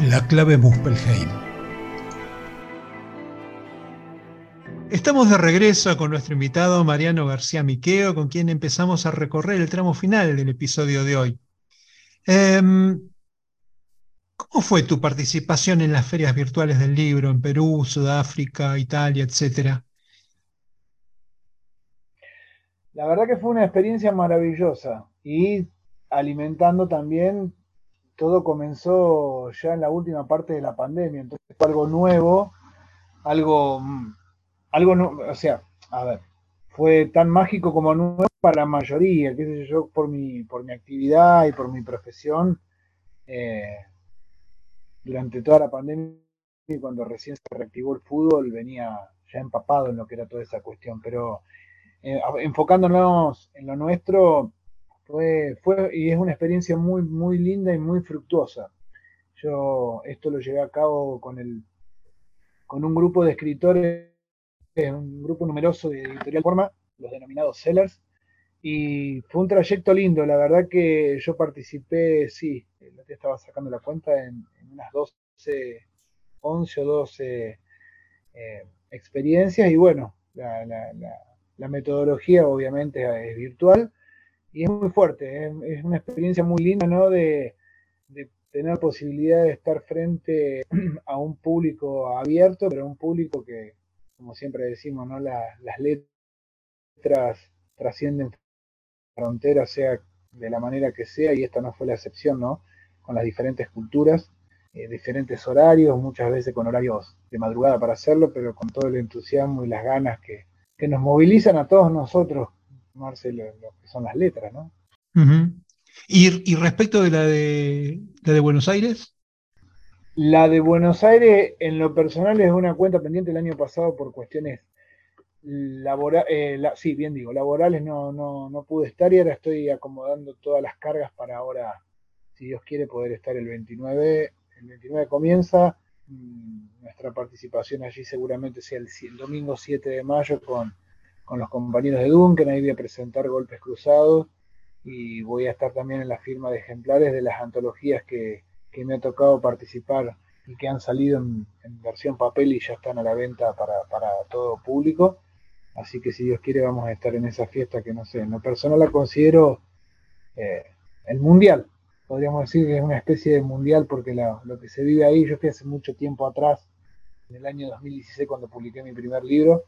[SPEAKER 1] La clave Muspelheim. Estamos de regreso con nuestro invitado Mariano García Miqueo, con quien empezamos a recorrer el tramo final del episodio de hoy. Em, ¿Cómo fue tu participación en las ferias virtuales del libro en Perú, Sudáfrica, Italia, etcétera?
[SPEAKER 2] La verdad que fue una experiencia maravillosa y alimentando también, todo comenzó ya en la última parte de la pandemia, entonces fue algo nuevo, algo, mm, algo, o sea, a ver, fue tan mágico como nuevo para la mayoría, qué sé yo, por mi, por mi actividad y por mi profesión, eh, durante toda la pandemia, cuando recién se reactivó el fútbol, venía ya empapado en lo que era toda esa cuestión, pero eh, enfocándonos en lo nuestro, fue, fue y es una experiencia muy, muy linda y muy fructuosa. Yo esto lo llevé a cabo con, el, con un grupo de escritores, un grupo numeroso de editorial forma, los denominados sellers, Y fue un trayecto lindo, la verdad que yo participé, sí, la estaba sacando la cuenta en, unas 12, 11 o 12 eh, experiencias y bueno, la, metodología obviamente es virtual y es muy fuerte, es, una experiencia muy linda, ¿no? De, tener posibilidad de estar frente *clears throat* a un público abierto, pero un público que, como siempre decimos, ¿no? las letras trascienden fronteras, sea de la manera que sea, y esta no fue la excepción, ¿no? Con las diferentes culturas, eh, diferentes horarios, muchas veces con horarios de madrugada para hacerlo, pero con todo el entusiasmo y las ganas que, nos movilizan a todos nosotros, Marcelo, lo que son las letras, ¿no?
[SPEAKER 1] ¿Y, respecto de la de, de Buenos Aires?
[SPEAKER 2] La de Buenos Aires, en lo personal, es una cuenta pendiente el año pasado por cuestiones laborales, eh, sí, bien digo, laborales no, no, no pude estar y ahora estoy acomodando todas las cargas para ahora, si Dios quiere, poder estar el 29. El 29 comienza, mm, nuestra participación allí seguramente sea el, domingo 7 de mayo con, con los compañeros de Duncan, ahí voy a presentar Golpes Cruzados y voy a estar también en la firma de ejemplares de las antologías que, me ha tocado participar y que han salido en, versión papel y ya están a la venta para, todo público. Así que si Dios quiere vamos a estar en esa fiesta que no sé, en lo personal la considero eh, el mundial. Podríamos decir que es una especie de mundial porque lo que se vive ahí, yo fui hace mucho tiempo atrás, en el año 2016 cuando publiqué mi primer libro,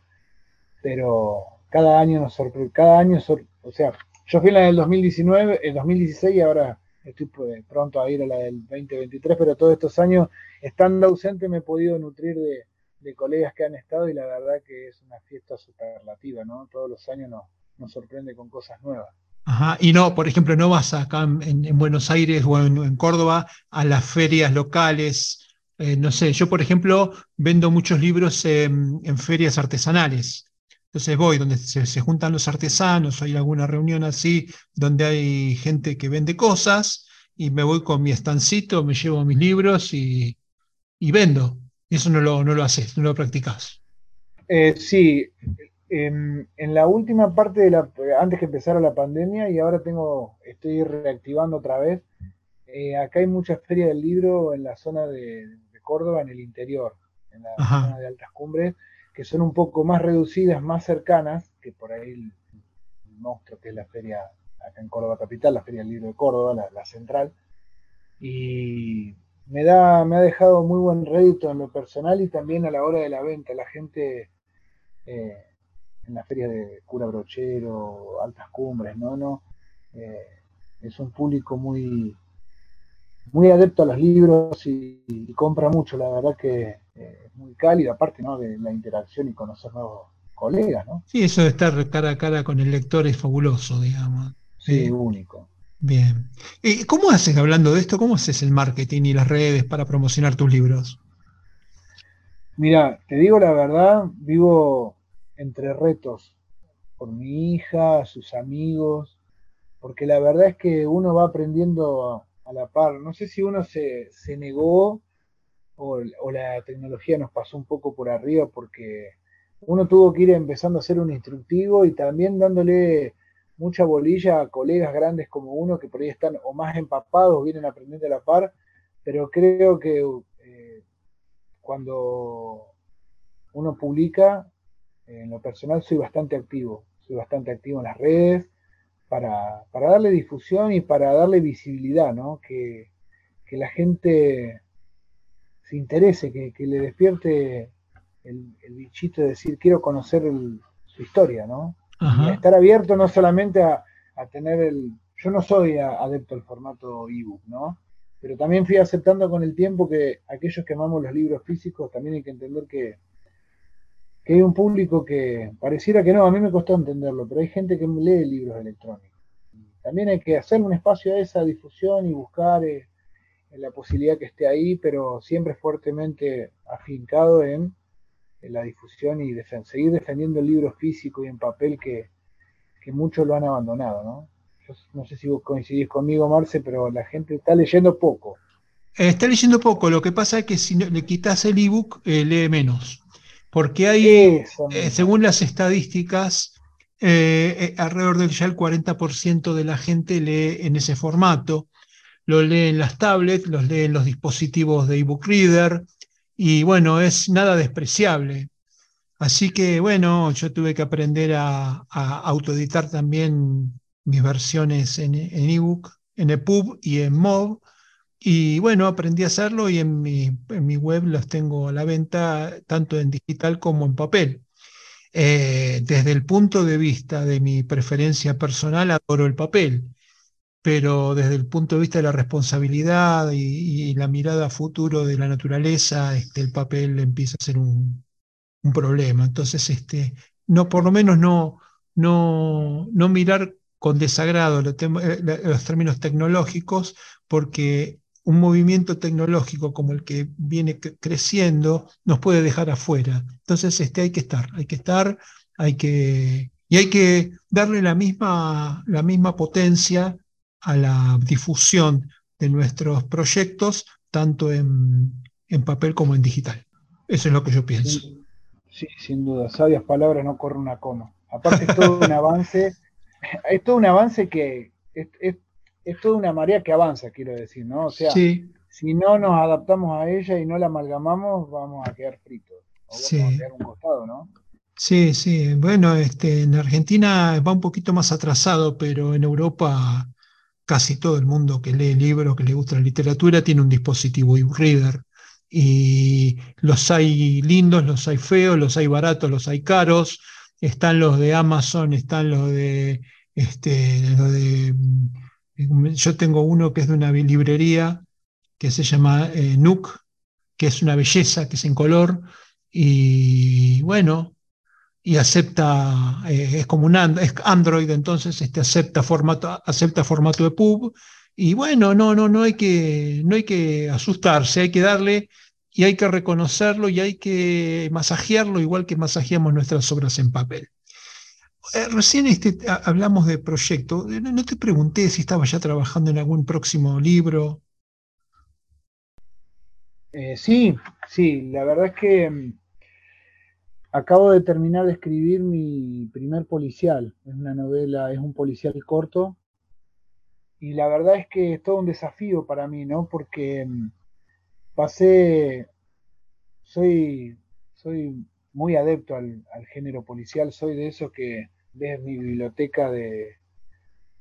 [SPEAKER 2] pero cada año nos sorprende, cada año, o sea, yo fui en la del 2019, el 2016 y ahora estoy pues, pronto a ir a la del 2023, pero todos estos años, estando ausente, me he podido nutrir de, colegas que han estado y la verdad que es una fiesta superlativa, ¿no? Todos los años nos, sorprende con cosas nuevas.
[SPEAKER 1] Ajá, y no, por ejemplo, no vas acá en, Buenos Aires o en, Córdoba a las ferias locales. Eh, no sé, yo por ejemplo vendo muchos libros en ferias artesanales. Entonces voy donde se, juntan los artesanos, hay alguna reunión así donde hay gente que vende cosas y me voy con mi estancito, me llevo mis libros y, vendo. Eso no lo, no lo haces, no lo practicas.
[SPEAKER 2] Eh, sí, en, la última parte de la, antes que empezara la pandemia y ahora tengo, estoy reactivando otra vez. Eh, acá hay muchas ferias del libro en la zona de, Córdoba, en el interior, en la zona de altas cumbres que son un poco más reducidas, más cercanas, que por ahí el, monstruo que es la feria acá en Córdoba Capital, la Feria del Libro de Córdoba, la, central. Y me, da, me ha dejado muy buen rédito en lo personal y también a la hora de la venta. La gente eh, en la feria de Cura Brochero, Altas Cumbres, ¿no? no eh, es un público muy, muy adepto a los libros y compra mucho. La verdad que eh, muy cálida, aparte ¿no? de la interacción y conocer nuevos colegas. ¿no?
[SPEAKER 1] Sí, eso de estar cara a cara con el lector es fabuloso, digamos.
[SPEAKER 2] Sí, único.
[SPEAKER 1] Bien. ¿Y ¿Cómo haces, hablando de esto, cómo haces el marketing y las redes para promocionar tus libros?
[SPEAKER 2] Mira, te digo la verdad, vivo entre retos por mi hija, sus amigos, porque la verdad es que uno va aprendiendo a, la par. No sé si uno se, se negó o, la tecnología nos pasó un poco por arriba porque uno tuvo que ir empezando a hacer un instructivo y también dándole mucha bolilla a colegas grandes como uno que por ahí están o más empapados, vienen aprendiendo a la par, pero creo que eh, cuando uno publica, en lo personal soy bastante activo, soy bastante activo en las redes para, darle difusión y para darle visibilidad, ¿no? Que, que la gente se interese, que, le despierte el, bichito de decir quiero conocer su historia, ¿no? Y estar abierto no solamente a, tener el... Yo no soy adepto al formato ebook, ¿no? Pero también fui aceptando con el tiempo que aquellos que amamos los libros físicos también hay que entender que, que hay un público que pareciera que no, a mí me costó entenderlo, pero hay gente que lee libros electrónicos. También hay que hacer un espacio a esa difusión y buscar eh, la posibilidad que esté ahí, pero siempre fuertemente afincado en, la difusión y seguir defendiendo el libro físico y en papel que, muchos lo han abandonado, ¿no? no sé si vos coincidís conmigo, Marce, pero la gente está leyendo poco.
[SPEAKER 1] Eh, está leyendo poco, lo que pasa es que si le quitas el ebook, eh, lee menos. Porque hay, eh, según las estadísticas, eh, alrededor del ya el 40% de la gente lee en ese formato. Lo lee en las tablets, los lee en los dispositivos de ebook reader y bueno, es nada despreciable. Así que bueno, yo tuve que aprender a, autoeditar también mis versiones en, ebook, en EPUB y en MOV. Y bueno, aprendí a hacerlo y en mi, en mi web los tengo a la venta tanto en digital como en papel. Eh, desde el punto de vista de mi preferencia personal, adoro el papel, pero desde el punto de vista de la responsabilidad y, la mirada a futuro de la naturaleza, este, el papel empieza a ser un, problema. Entonces, este, no, por lo menos no, no, no mirar con desagrado eh, los términos tecnológicos, porque un movimiento tecnológico como el que viene creciendo nos puede dejar afuera. Entonces este, hay que estar, hay que estar, hay que, y hay que darle la misma, la misma potencia a la difusión de nuestros proyectos, tanto en, papel como en digital. Eso es lo que yo pienso.
[SPEAKER 2] Sí, sin duda. Sabias palabras no corre una coma. Aparte es todo un *laughs* avance, es todo un avance que es es toda una marea que avanza, quiero decir, ¿no? O sea, si no nos adaptamos a ella y no la amalgamamos, vamos a quedar fritos. O vamos a quedar un costado, ¿no?
[SPEAKER 1] Sí, sí. Bueno, este, en Argentina va un poquito más atrasado, pero en Europa casi todo el mundo que lee libros, que le gusta la literatura, tiene un dispositivo e-reader. Y los hay lindos, los hay feos, los hay baratos, los hay caros. Están los de Amazon, están los de, este, los de yo tengo uno que es de una librería que se llama eh, Nook, que es una belleza, que es en color, y bueno, y acepta, eh, es como un Android, entonces este, acepta, formato, acepta formato de pub, y bueno, no, no, no hay, que, no hay que asustarse, hay que darle y hay que reconocerlo y hay que masajearlo igual que masajeamos nuestras obras en papel. Eh, recién este, hablamos de proyecto. Eh, no, te pregunté si estabas ya trabajando en algún próximo libro.
[SPEAKER 2] Eh, sí, sí, la verdad es que mm, acabo de terminar de escribir mi primer policial. Es una novela, es un policial corto. Y la verdad es que es todo un desafío para mí, ¿no? Porque mm, pasé, soy, soy muy adepto al, género policial, soy de esos que ves mi biblioteca de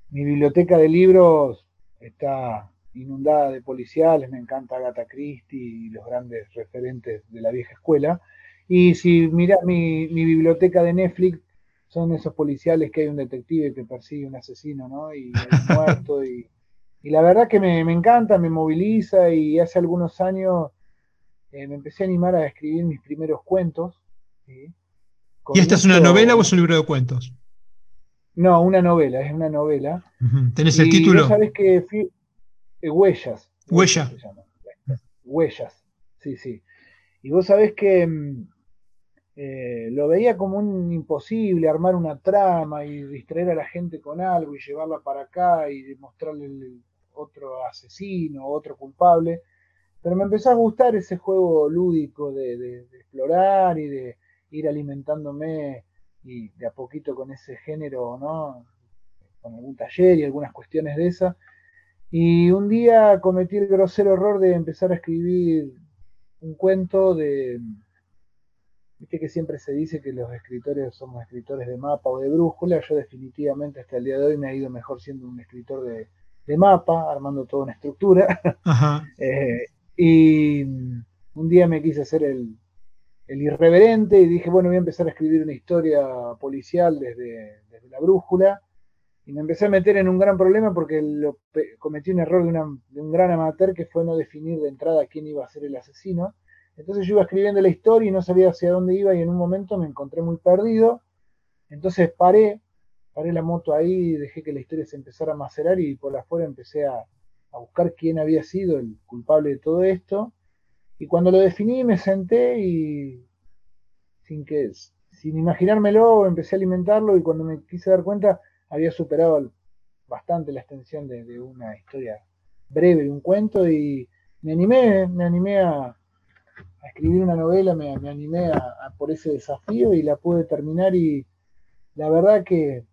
[SPEAKER 2] mi biblioteca de libros está inundada de policiales, me encanta Agatha Christie y los grandes referentes de la vieja escuela. Y si miras mi, biblioteca de Netflix, son esos policiales que hay un detective que persigue un asesino, ¿no? Y hay *laughs* muerto. Y, la verdad que me, encanta, me moviliza y hace algunos años eh, me empecé a animar a escribir mis primeros cuentos.
[SPEAKER 1] ¿Y esta es una novela o es un libro de cuentos?
[SPEAKER 2] No, una novela, es una novela.
[SPEAKER 1] ¿Tenés el título?
[SPEAKER 2] Vos sabés que eh, Huellas.
[SPEAKER 1] Huella.
[SPEAKER 2] Huellas, sí, sí. Y vos sabés que mm, eh, lo veía como un imposible armar una trama y distraer a la gente con algo y llevarla para acá y demostrarle el otro asesino, otro culpable. Pero me empezó a gustar ese juego lúdico de explorar y de ir alimentándome y de a poquito con ese género, ¿no? Con algún taller y algunas cuestiones de esa. Y un día cometí el grosero error de empezar a escribir un cuento de. Viste que siempre se dice que los escritores somos escritores de mapa o de brújula. Yo, definitivamente, hasta el día de hoy me ha ido mejor siendo un escritor de, mapa, armando toda una estructura. *laughs* Eh, y un día me quise hacer el, el irreverente y dije, bueno, voy a empezar a escribir una historia policial desde, la brújula. Y me empecé a meter en un gran problema porque cometí un error de, un gran amateur que fue no definir de entrada quién iba a ser el asesino. Entonces yo iba escribiendo la historia y no sabía hacia dónde iba y en un momento me encontré muy perdido. Entonces paré, paré la moto ahí, dejé que la historia se empezara a macerar y por afuera empecé a, a buscar quién había sido el culpable de todo esto. Y cuando lo definí me senté y sin que sin imaginármelo empecé a alimentarlo y cuando me quise dar cuenta había superado bastante la extensión de, una historia breve, de un cuento y me animé, me animé a, escribir una novela, me, animé a, por ese desafío y la pude terminar y, la verdad que,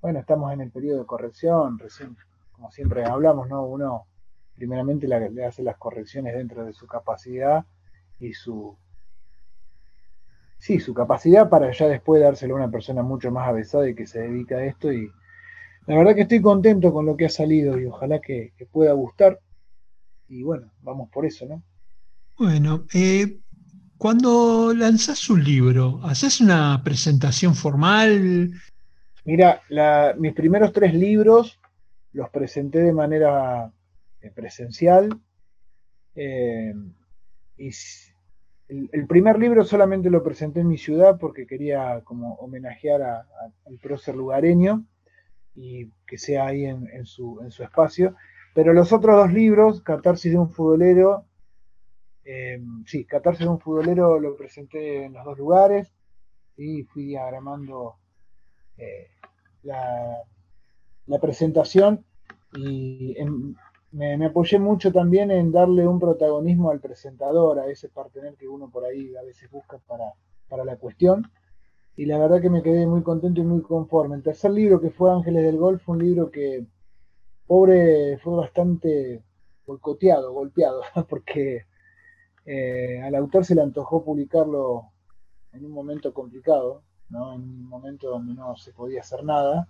[SPEAKER 2] bueno, estamos en el periodo de corrección, recién, como siempre hablamos, ¿no? Uno primeramente le hace las correcciones dentro de su capacidad y su, sí, su capacidad para ya después dárselo a una persona mucho más avesada y que se dedica a esto. Y la verdad que estoy contento con lo que ha salido y ojalá que, pueda gustar. Y bueno, vamos por eso, ¿no?
[SPEAKER 1] Bueno, eh, cuando lanzas un libro, ¿haces una presentación formal?
[SPEAKER 2] Mira, mis primeros tres libros los presenté de manera presencial. Eh, y el, primer libro solamente lo presenté en mi ciudad porque quería como homenajear al prócer lugareño y que sea ahí en, su, espacio. Pero los otros dos libros, Catarsis de un futbolero, eh, sí, Catarsis de un futbolero lo presenté en los dos lugares y fui diagramando eh, la, la, presentación y en, me, apoyé mucho también en darle un protagonismo al presentador, a ese partener que uno por ahí a veces busca para, para la cuestión. Y la verdad que me quedé muy contento y muy conforme. El tercer libro, que fue Ángeles del Golf, fue un libro que, pobre, fue bastante boicoteado, golpeado, *laughs* porque eh, al autor se le antojó publicarlo en un momento complicado, ¿no? en un momento donde no se podía hacer nada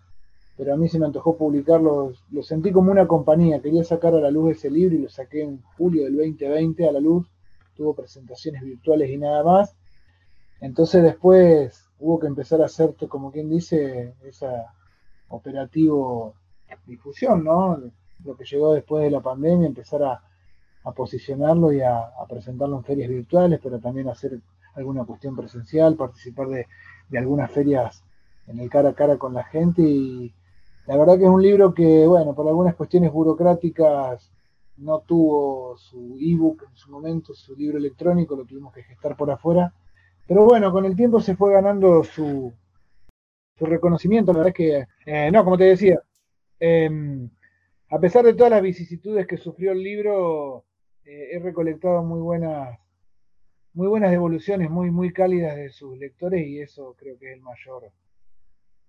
[SPEAKER 2] pero a mí se me antojó publicarlo, lo sentí como una compañía, quería sacar a la luz ese libro y lo saqué en julio del 2020 a la luz, tuvo presentaciones virtuales y nada más, entonces después hubo que empezar a hacer, como quien dice, esa operativo difusión, ¿no? Lo que llegó después de la pandemia, empezar a, posicionarlo y a, presentarlo en ferias virtuales, pero también hacer alguna cuestión presencial, participar de, de algunas ferias en el cara a cara con la gente y, la verdad que es un libro que, bueno, por algunas cuestiones burocráticas no tuvo su ebook en su momento, su libro electrónico, lo tuvimos que gestar por afuera. Pero bueno, con el tiempo se fue ganando su, su reconocimiento. La verdad es que, eh, no, como te decía, em, a pesar de todas las vicisitudes que sufrió el libro, eh, he recolectado muy buenas, muy buenas devoluciones, muy, muy cálidas de sus lectores y eso creo que es el mayor,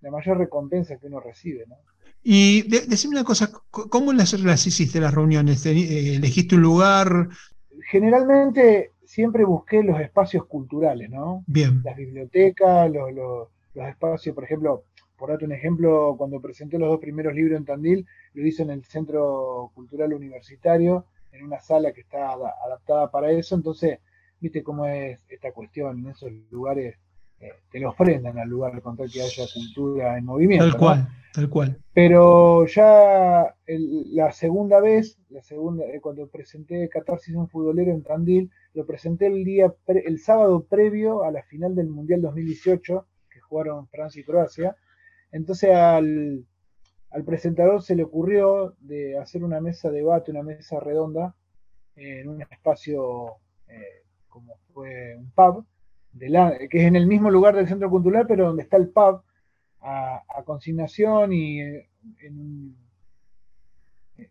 [SPEAKER 2] la mayor recompensa que uno recibe. ¿no?
[SPEAKER 1] Y decime una cosa, ¿cómo las, hiciste las reuniones? Eh, ¿Elegiste un lugar?
[SPEAKER 2] Generalmente siempre busqué los espacios culturales, ¿no?
[SPEAKER 1] Bien.
[SPEAKER 2] Las bibliotecas, los, los, espacios, por ejemplo, por darte un ejemplo, cuando presenté los dos primeros libros en Tandil, lo hice en el Centro Cultural Universitario, en una sala que está adaptada para eso, entonces, viste cómo es esta cuestión, en esos lugares te lo ofrendan al lugar con tal que haya cultura en movimiento.
[SPEAKER 1] Tal cual, tal cual.
[SPEAKER 2] Pero ya la segunda vez, la segunda, eh, cuando presenté Catarsis un futbolero en Tandil, lo presenté el día el sábado previo a la final del Mundial 2018, que jugaron Francia y Croacia. Entonces al, presentador se le ocurrió de hacer una mesa de debate, una mesa redonda, en un espacio eh, como fue un pub, que es en el mismo lugar del centro cultural, pero donde está el pub a, consignación y eh,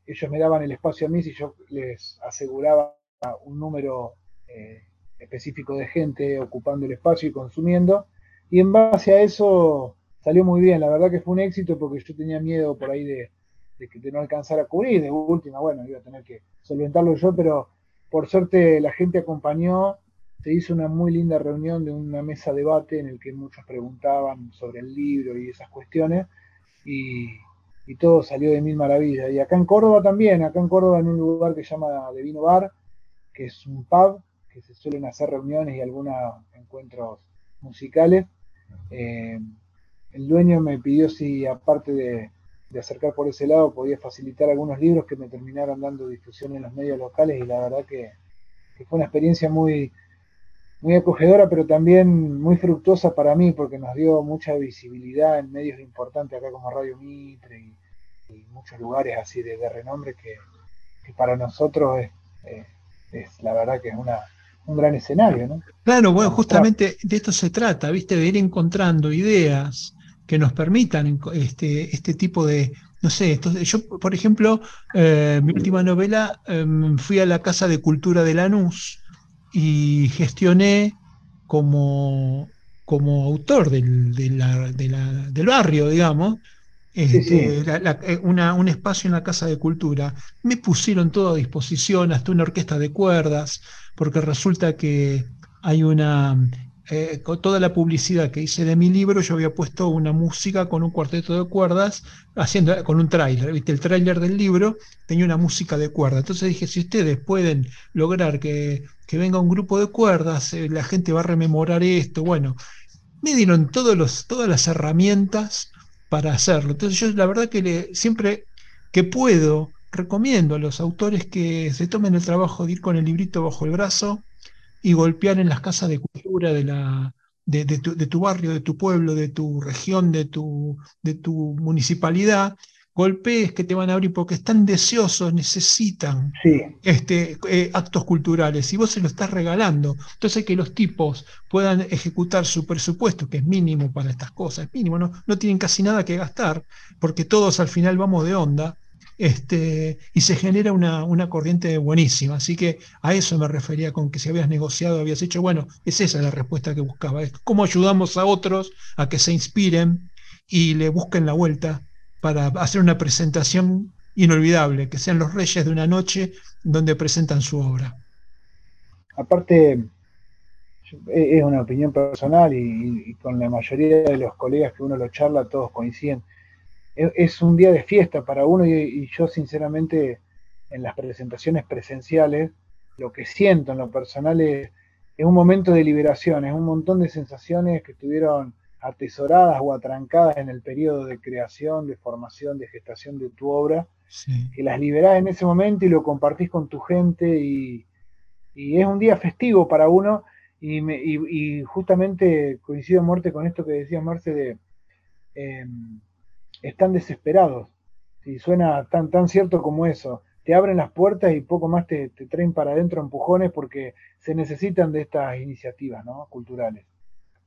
[SPEAKER 2] ellos me daban el espacio a mí si yo les aseguraba un número eh, específico de gente ocupando el espacio y consumiendo. Y en base a eso salió muy bien, la verdad que fue un éxito porque yo tenía miedo por ahí de, de, de no alcanzar a cubrir, de última, bueno, iba a tener que solventarlo yo, pero por suerte la gente acompañó se hizo una muy linda reunión de una mesa de debate en el que muchos preguntaban sobre el libro y esas cuestiones y, todo salió de mil maravillas. Y acá en Córdoba también, acá en Córdoba en un lugar que se llama De Vino Bar, que es un pub, que se suelen hacer reuniones y algunos encuentros musicales. Eh, el dueño me pidió si aparte de, acercar por ese lado podía facilitar algunos libros que me terminaran dando difusión en los medios locales y la verdad que fue una experiencia muy, muy acogedora, pero también muy fructuosa para mí, porque nos dio mucha visibilidad en medios importantes acá como Radio Mitre y, muchos lugares así de, renombre que, para nosotros es, es, la verdad que es una, un gran escenario. ¿no?
[SPEAKER 1] Claro, bueno, justamente de esto se trata, ¿viste? De ir encontrando ideas que nos permitan este, este tipo de, no sé, yo, por ejemplo, eh, mi última novela, em, fui a la Casa de Cultura de Lanús, y gestioné como como autor del, del barrio, digamos, este, eh, un espacio en la Casa de Cultura. Me pusieron todo a disposición, hasta una orquesta de cuerdas, porque resulta que hay una... Eh, con toda la publicidad que hice de mi libro, yo había puesto una música con un cuarteto de cuerdas, haciendo con un tráiler, ¿viste? El tráiler del libro tenía una música de cuerdas. Entonces dije, si ustedes pueden lograr que, venga un grupo de cuerdas, eh, la gente va a rememorar esto. Bueno, me dieron todos los, todas las herramientas para hacerlo. Entonces yo la verdad que le, siempre que puedo recomiendo a los autores que se tomen el trabajo de ir con el librito bajo el brazo y golpear en las casas de cultura de, la, de, tu, barrio, de tu pueblo, de tu región, de tu, de tu municipalidad, golpes que te van a abrir porque están deseosos, necesitan este, eh, actos culturales y vos se lo estás regalando. Entonces que los tipos puedan ejecutar su presupuesto, que es mínimo para estas cosas, es mínimo, no, no tienen casi nada que gastar, porque todos al final vamos de onda. Este, y se genera una, una, corriente buenísima. Así que a eso me refería con que si habías negociado, habías hecho, bueno, es esa la respuesta que buscaba, es cómo ayudamos a otros a que se inspiren y le busquen la vuelta para hacer una presentación inolvidable, que sean los reyes de una noche donde presentan su obra.
[SPEAKER 2] Aparte, es una opinión personal y, con la mayoría de los colegas que uno lo charla, todos coinciden. Es, un día de fiesta para uno y, yo sinceramente en las presentaciones presenciales, lo que siento en lo personal es, es un momento de liberación, es un montón de sensaciones que estuvieron atesoradas o atrancadas en el periodo de creación, de formación, de gestación de tu obra, que las liberás en ese momento y lo compartís con tu gente y, es un día festivo para uno y, justamente coincido en muerte con esto que decía Marce de em, están desesperados. Si suena tan, tan cierto como eso, te abren las puertas y poco más te, te traen para adentro empujones porque se necesitan de estas iniciativas ¿no? culturales.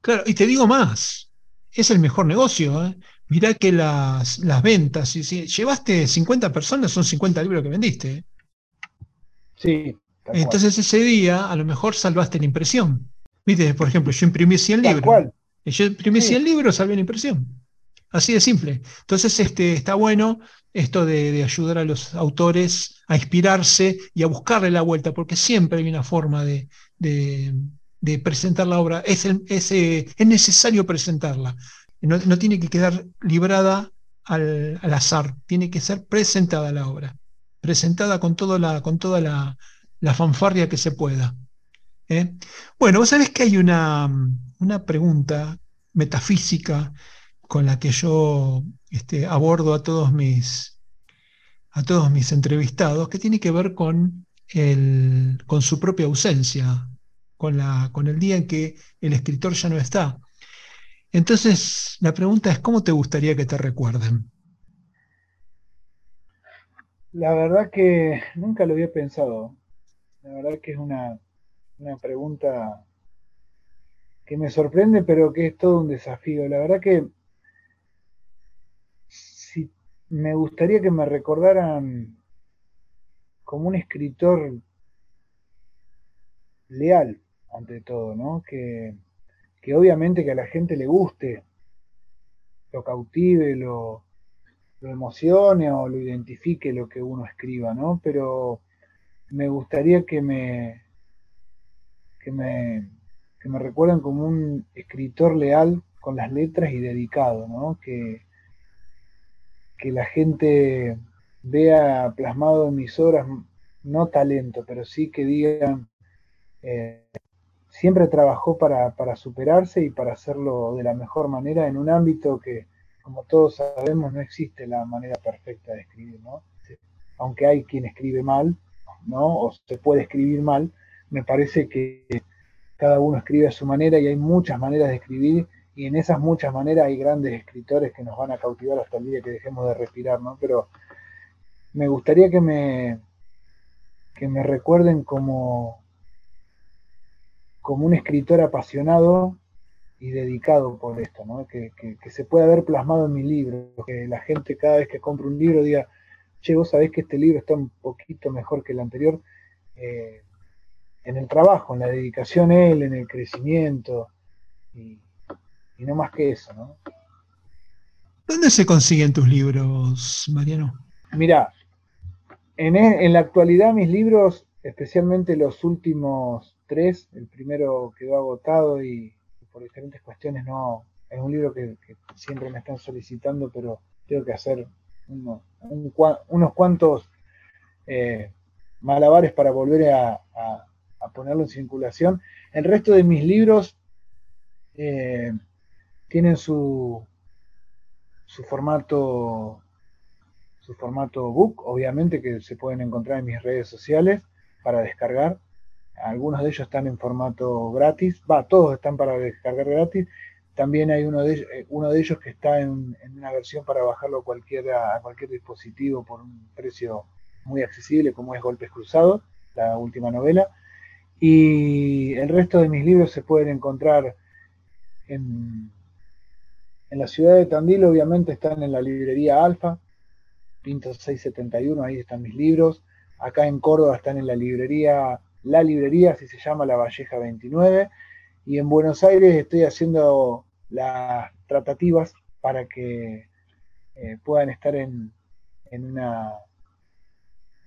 [SPEAKER 1] Claro, y te digo más, es el mejor negocio. ¿eh? Mirá que las, las ventas, si, si, llevaste 50 personas, son 50 libros que vendiste. ¿eh?
[SPEAKER 2] Sí.
[SPEAKER 1] Entonces ese día a lo mejor salvaste la impresión. Viste, por ejemplo, yo imprimí 100 libros. Y yo imprimí 100 libros, salvé la impresión. Así de simple. Entonces este, está bueno esto de, ayudar a los autores a inspirarse y a buscarle la vuelta, porque siempre hay una forma de, de presentar la obra, es, es, eh, es necesario presentarla. No, tiene que quedar librada al, azar, tiene que ser presentada la obra, presentada con, la, con toda la, fanfarria que se pueda. ¿eh? Bueno, vos sabés que hay una, una, pregunta metafísica con la que yo este, abordo a todos mis, a todos mis entrevistados, que tiene que ver con, el, con su propia ausencia, con, la, con el día en que el escritor ya no está. Entonces, la pregunta es, ¿cómo te gustaría que te recuerden?
[SPEAKER 2] La verdad que nunca lo había pensado. La verdad que es una, una pregunta que me sorprende, pero que es todo un desafío. La verdad que me gustaría que me recordaran como un escritor leal, ante todo, ¿no? Que, obviamente que a la gente le guste, lo cautive, lo, lo emocione o lo identifique lo que uno escriba, ¿no? Pero me gustaría que me, que me, que me recuerden como un escritor leal con las letras y dedicado, ¿no? Que, que la gente vea plasmado en mis obras no talento, pero sí que digan eh, siempre trabajó para, superarse y para hacerlo de la mejor manera en un ámbito que, como todos sabemos, no existe la manera perfecta de escribir, ¿no? Aunque hay quien escribe mal, ¿no? O se puede escribir mal, me parece que cada uno escribe a su manera y hay muchas maneras de escribir y en esas muchas maneras hay grandes escritores que nos van a cautivar hasta el día que dejemos de respirar, ¿no? Pero me gustaría que me, que me recuerden como, como un escritor apasionado y dedicado por esto, ¿no? que, se pueda ver plasmado en mi libro, que la gente cada vez que compra un libro diga, che, vos sabés que este libro está un poquito mejor que el anterior, eh, en el trabajo, en la dedicación él, en el crecimiento, y, no más que eso, ¿no?
[SPEAKER 1] ¿Dónde se consiguen tus libros, Mariano?
[SPEAKER 2] Mira, en, e, en la actualidad mis libros, especialmente los últimos tres, el primero quedó agotado y por diferentes cuestiones no, es un libro que, siempre me están solicitando, pero tengo que hacer unos cuantos eh, malabares para volver a, ponerlo en circulación. El resto de mis libros eh, tienen su, su formato su formato book, obviamente que se pueden encontrar en mis redes sociales para descargar. Algunos de ellos están en formato gratis, va, todos están para descargar gratis también hay uno de, eh, uno de ellos que está en, una versión para bajarlo a cualquier, a cualquier dispositivo por un precio muy accesible, como es Golpes Cruzados, la última novela. Y el resto de mis libros se pueden encontrar en, en la ciudad de Tandil, obviamente están en la librería Alfa, Pinto 671, ahí están mis libros. Acá en Córdoba están en la librería, la librería, así se llama, La Valleja 29. Y en Buenos Aires estoy haciendo las tratativas para que eh, puedan estar en, en, una,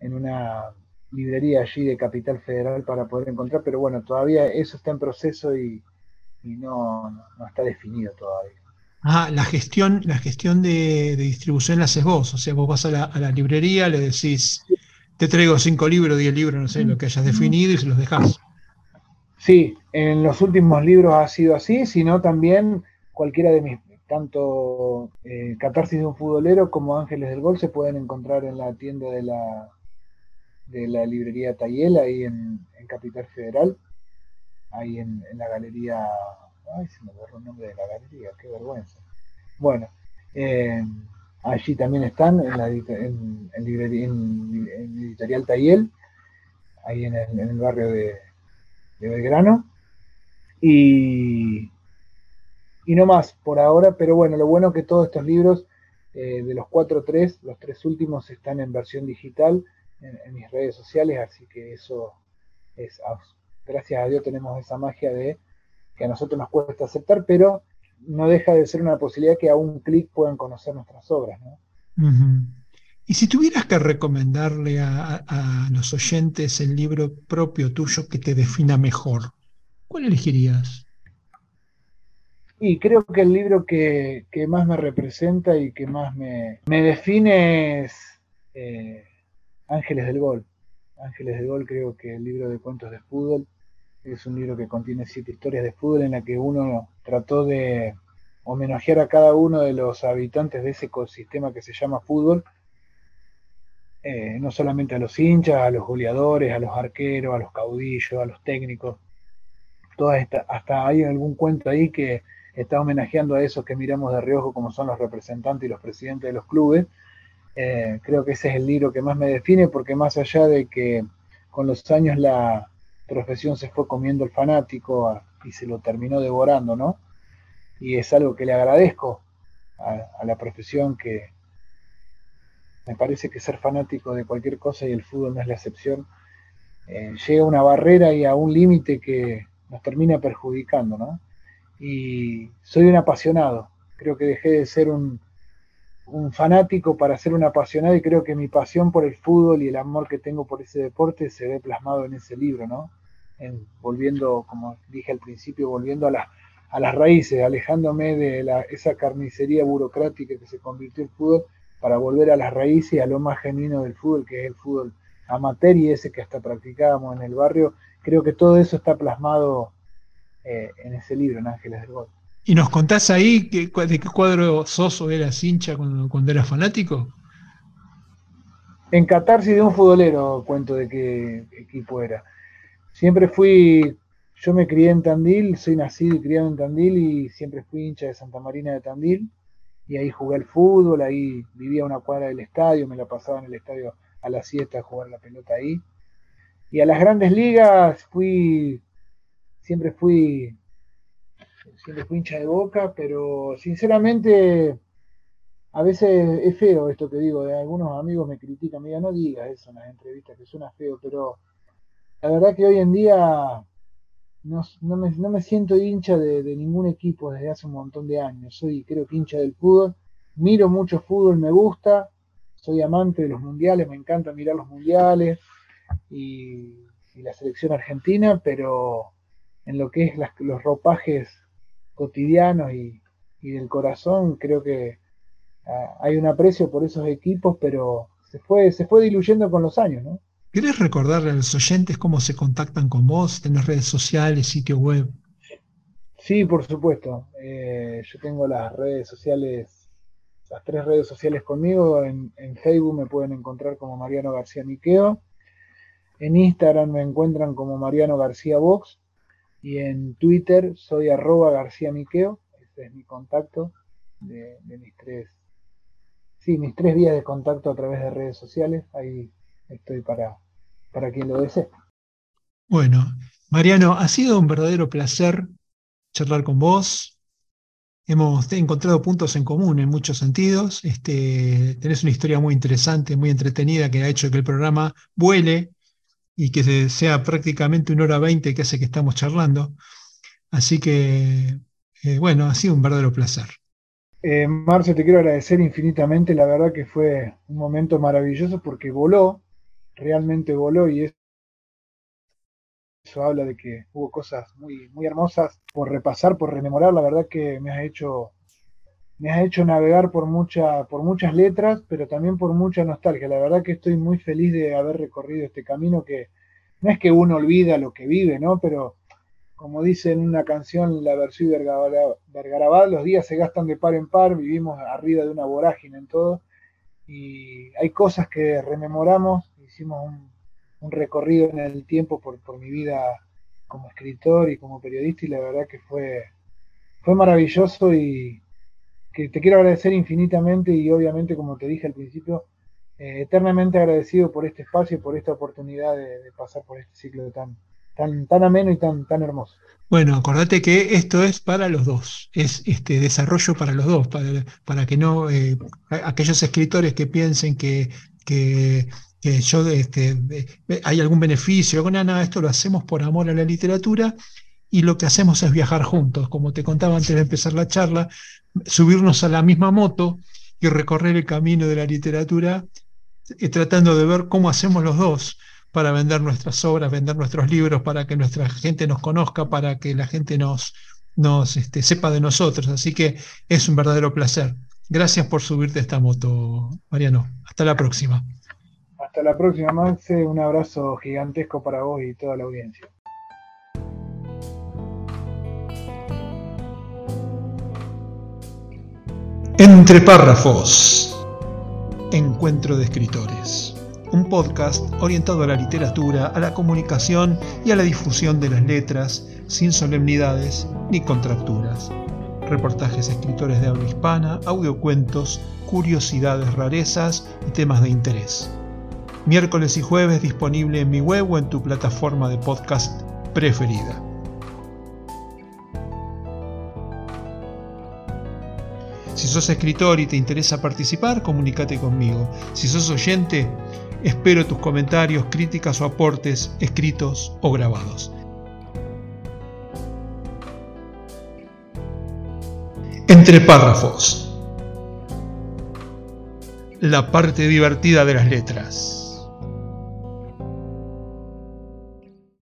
[SPEAKER 2] en una librería allí de Capital Federal para poder encontrar, pero bueno, todavía eso está en proceso y, no, no, está definido todavía.
[SPEAKER 1] Ah, la gestión, la gestión de, distribución la haces vos, o sea, vos vas a la, a la librería, le decís, te traigo cinco libros, diez libros, no sé, lo que hayas definido y se los dejas.
[SPEAKER 2] Sí, en los últimos libros ha sido así, sino también cualquiera de mis, tanto eh, Catarsis de un futbolero como Ángeles del Gol se pueden encontrar en la tienda de la, de la librería Tayel, ahí en, Capital Federal, ahí en, la galería, ay, se me borró el nombre de la galería, qué vergüenza. Bueno, eh, allí también están en la en, editorial Tayel, ahí en el, barrio de, Belgrano. Y, y no más por ahora, pero bueno, lo bueno que todos estos libros, eh, de los cuatro tres, los tres últimos están en versión digital en, mis redes sociales, así que eso es, gracias a Dios tenemos esa magia de que a nosotros nos cuesta aceptar, pero no deja de ser una posibilidad que a un clic puedan conocer nuestras obras.
[SPEAKER 1] Y si tuvieras que recomendarle a, a, los oyentes el libro propio tuyo que te defina mejor, ¿cuál elegirías?
[SPEAKER 2] Y creo que el libro que, más me representa y que más me, define es eh, Ángeles del Gol. Ángeles del Gol creo que el libro de cuentos de fútbol es un libro que contiene siete historias de fútbol en la que uno trató de homenajear a cada uno de los habitantes de ese ecosistema que se llama fútbol, eh, no solamente a los hinchas, a los goleadores, a los arqueros, a los caudillos, a los técnicos, todas hasta hay algún cuento ahí que está homenajeando a esos que miramos de reojo como son los representantes y los presidentes de los clubes. Eh, creo que ese es el libro que más me define porque más allá de que con los años la profesión se fue comiendo el fanático y se lo terminó devorando, ¿no? Y es algo que le agradezco a, la profesión que me parece que ser fanático de cualquier cosa y el fútbol no es la excepción, eh, llega a una barrera y a un límite que nos termina perjudicando, ¿no? y soy un apasionado. Creo que dejé de ser un, fanático para ser un apasionado y creo que mi pasión por el fútbol y el amor que tengo por ese deporte se ve plasmado en ese libro, ¿no? En, volviendo, como dije al principio, volviendo a, a las raíces, alejándome de la, esa carnicería burocrática que se convirtió en fútbol para volver a las raíces y a lo más genuino del fútbol, que es el fútbol amateur y ese que hasta practicábamos en el barrio. Creo que todo eso está plasmado eh, en ese libro, en Ángeles del Gol.
[SPEAKER 1] ¿Y nos contás ahí de qué cuadro Soso eras hincha cuando, cuando eras fanático?
[SPEAKER 2] En Catarsis de un futbolero cuento de qué equipo era. Siempre fui, yo me crié en Tandil, soy nacido y criado en Tandil y siempre fui hincha de Santa Marina de Tandil. Y ahí jugué al fútbol, ahí vivía una cuadra del estadio, me la pasaba en el estadio a la siesta a jugar la pelota ahí. Y a las grandes ligas fui siempre fui, siempre fui hincha de boca, pero sinceramente a veces es feo esto que digo, de algunos amigos me critican, me no digas eso en las entrevistas, que suena feo, pero la verdad que hoy en día no, me, siento hincha de, ningún equipo desde hace un montón de años. Soy, creo que hincha del fútbol. Miro mucho fútbol, me gusta. Soy amante de los mundiales, me encanta mirar los mundiales y, la selección argentina, pero en lo que es los ropajes cotidianos y, del corazón, creo que ah, hay un aprecio por esos equipos, pero se fue, se fue diluyendo con los años, ¿no?
[SPEAKER 1] ¿Querés recordarle a los oyentes cómo se contactan con vos? ¿Tenés redes sociales, sitio web?
[SPEAKER 2] Sí, por supuesto. Eh, yo tengo las redes sociales, las tres redes sociales conmigo. En, Facebook me pueden encontrar como Mariano García Miqueo. En Instagram me encuentran como Mariano García Box. Y en Twitter soy arroba García Miqueo. Ese es mi contacto de mis tres, sí, mis tres vías de contacto a través de redes sociales. Ahí estoy para, para quien lo desee.
[SPEAKER 1] Bueno, Mariano, ha sido un verdadero placer charlar con vos. Hemos encontrado puntos en común en muchos sentidos. Este, tenés una historia muy interesante, muy entretenida, que ha hecho que el programa vuele y que sea prácticamente una hora veinte que hace que estamos charlando. Así que, eh, bueno, ha sido un verdadero placer.
[SPEAKER 2] Eh, Marce, te quiero agradecer infinitamente. La verdad que fue un momento maravilloso porque voló realmente voló y eso, habla de que hubo cosas muy, muy hermosas por repasar, por rememorar. La verdad que me has hecho, me has hecho navegar por, mucha, por muchas letras, pero también por mucha nostalgia. La verdad que estoy muy feliz de haber recorrido este camino que no es que uno olvida lo que vive, ¿no? Pero como dice en una canción la versión Vergarabal, los días se gastan de par en par, vivimos arriba de una vorágine en todo, y hay cosas que rememoramos hicimos un, recorrido en el tiempo por, mi vida como escritor y como periodista y la verdad que fue, fue maravilloso y que te quiero agradecer infinitamente y obviamente como te dije al principio, eh, eternamente agradecido por este espacio y por esta oportunidad de, pasar por este ciclo tan, tan, tan ameno y tan, tan hermoso.
[SPEAKER 1] Bueno, acordate que esto es para los dos, es este desarrollo para los dos, para, para que no eh, aquellos escritores que piensen que, que yo este, hay algún beneficio, con nada, esto lo hacemos por amor a la literatura y lo que hacemos es viajar juntos, como te contaba antes de empezar la charla, subirnos a la misma moto y recorrer el camino de la literatura, eh, tratando de ver cómo hacemos los dos para vender nuestras obras, vender nuestros libros, para que nuestra gente nos conozca, para que la gente nos, nos este, sepa de nosotros. Así que es un verdadero placer. Gracias por subirte a esta moto, Mariano. Hasta la próxima.
[SPEAKER 2] Hasta la próxima, Maxe. Un abrazo gigantesco para vos y toda la audiencia.
[SPEAKER 1] Entre párrafos. Encuentro de escritores. Un podcast orientado a la literatura, a la comunicación y a la difusión de las letras, sin solemnidades ni contracturas. Reportajes escritores de habla hispana, audiocuentos, curiosidades, rarezas y temas de interés miércoles y jueves disponible en mi web o en tu plataforma de podcast preferida. Si sos escritor y te interesa participar, comunícate conmigo. Si sos oyente, espero tus comentarios, críticas o aportes escritos o grabados. Entre párrafos. La parte divertida de las letras.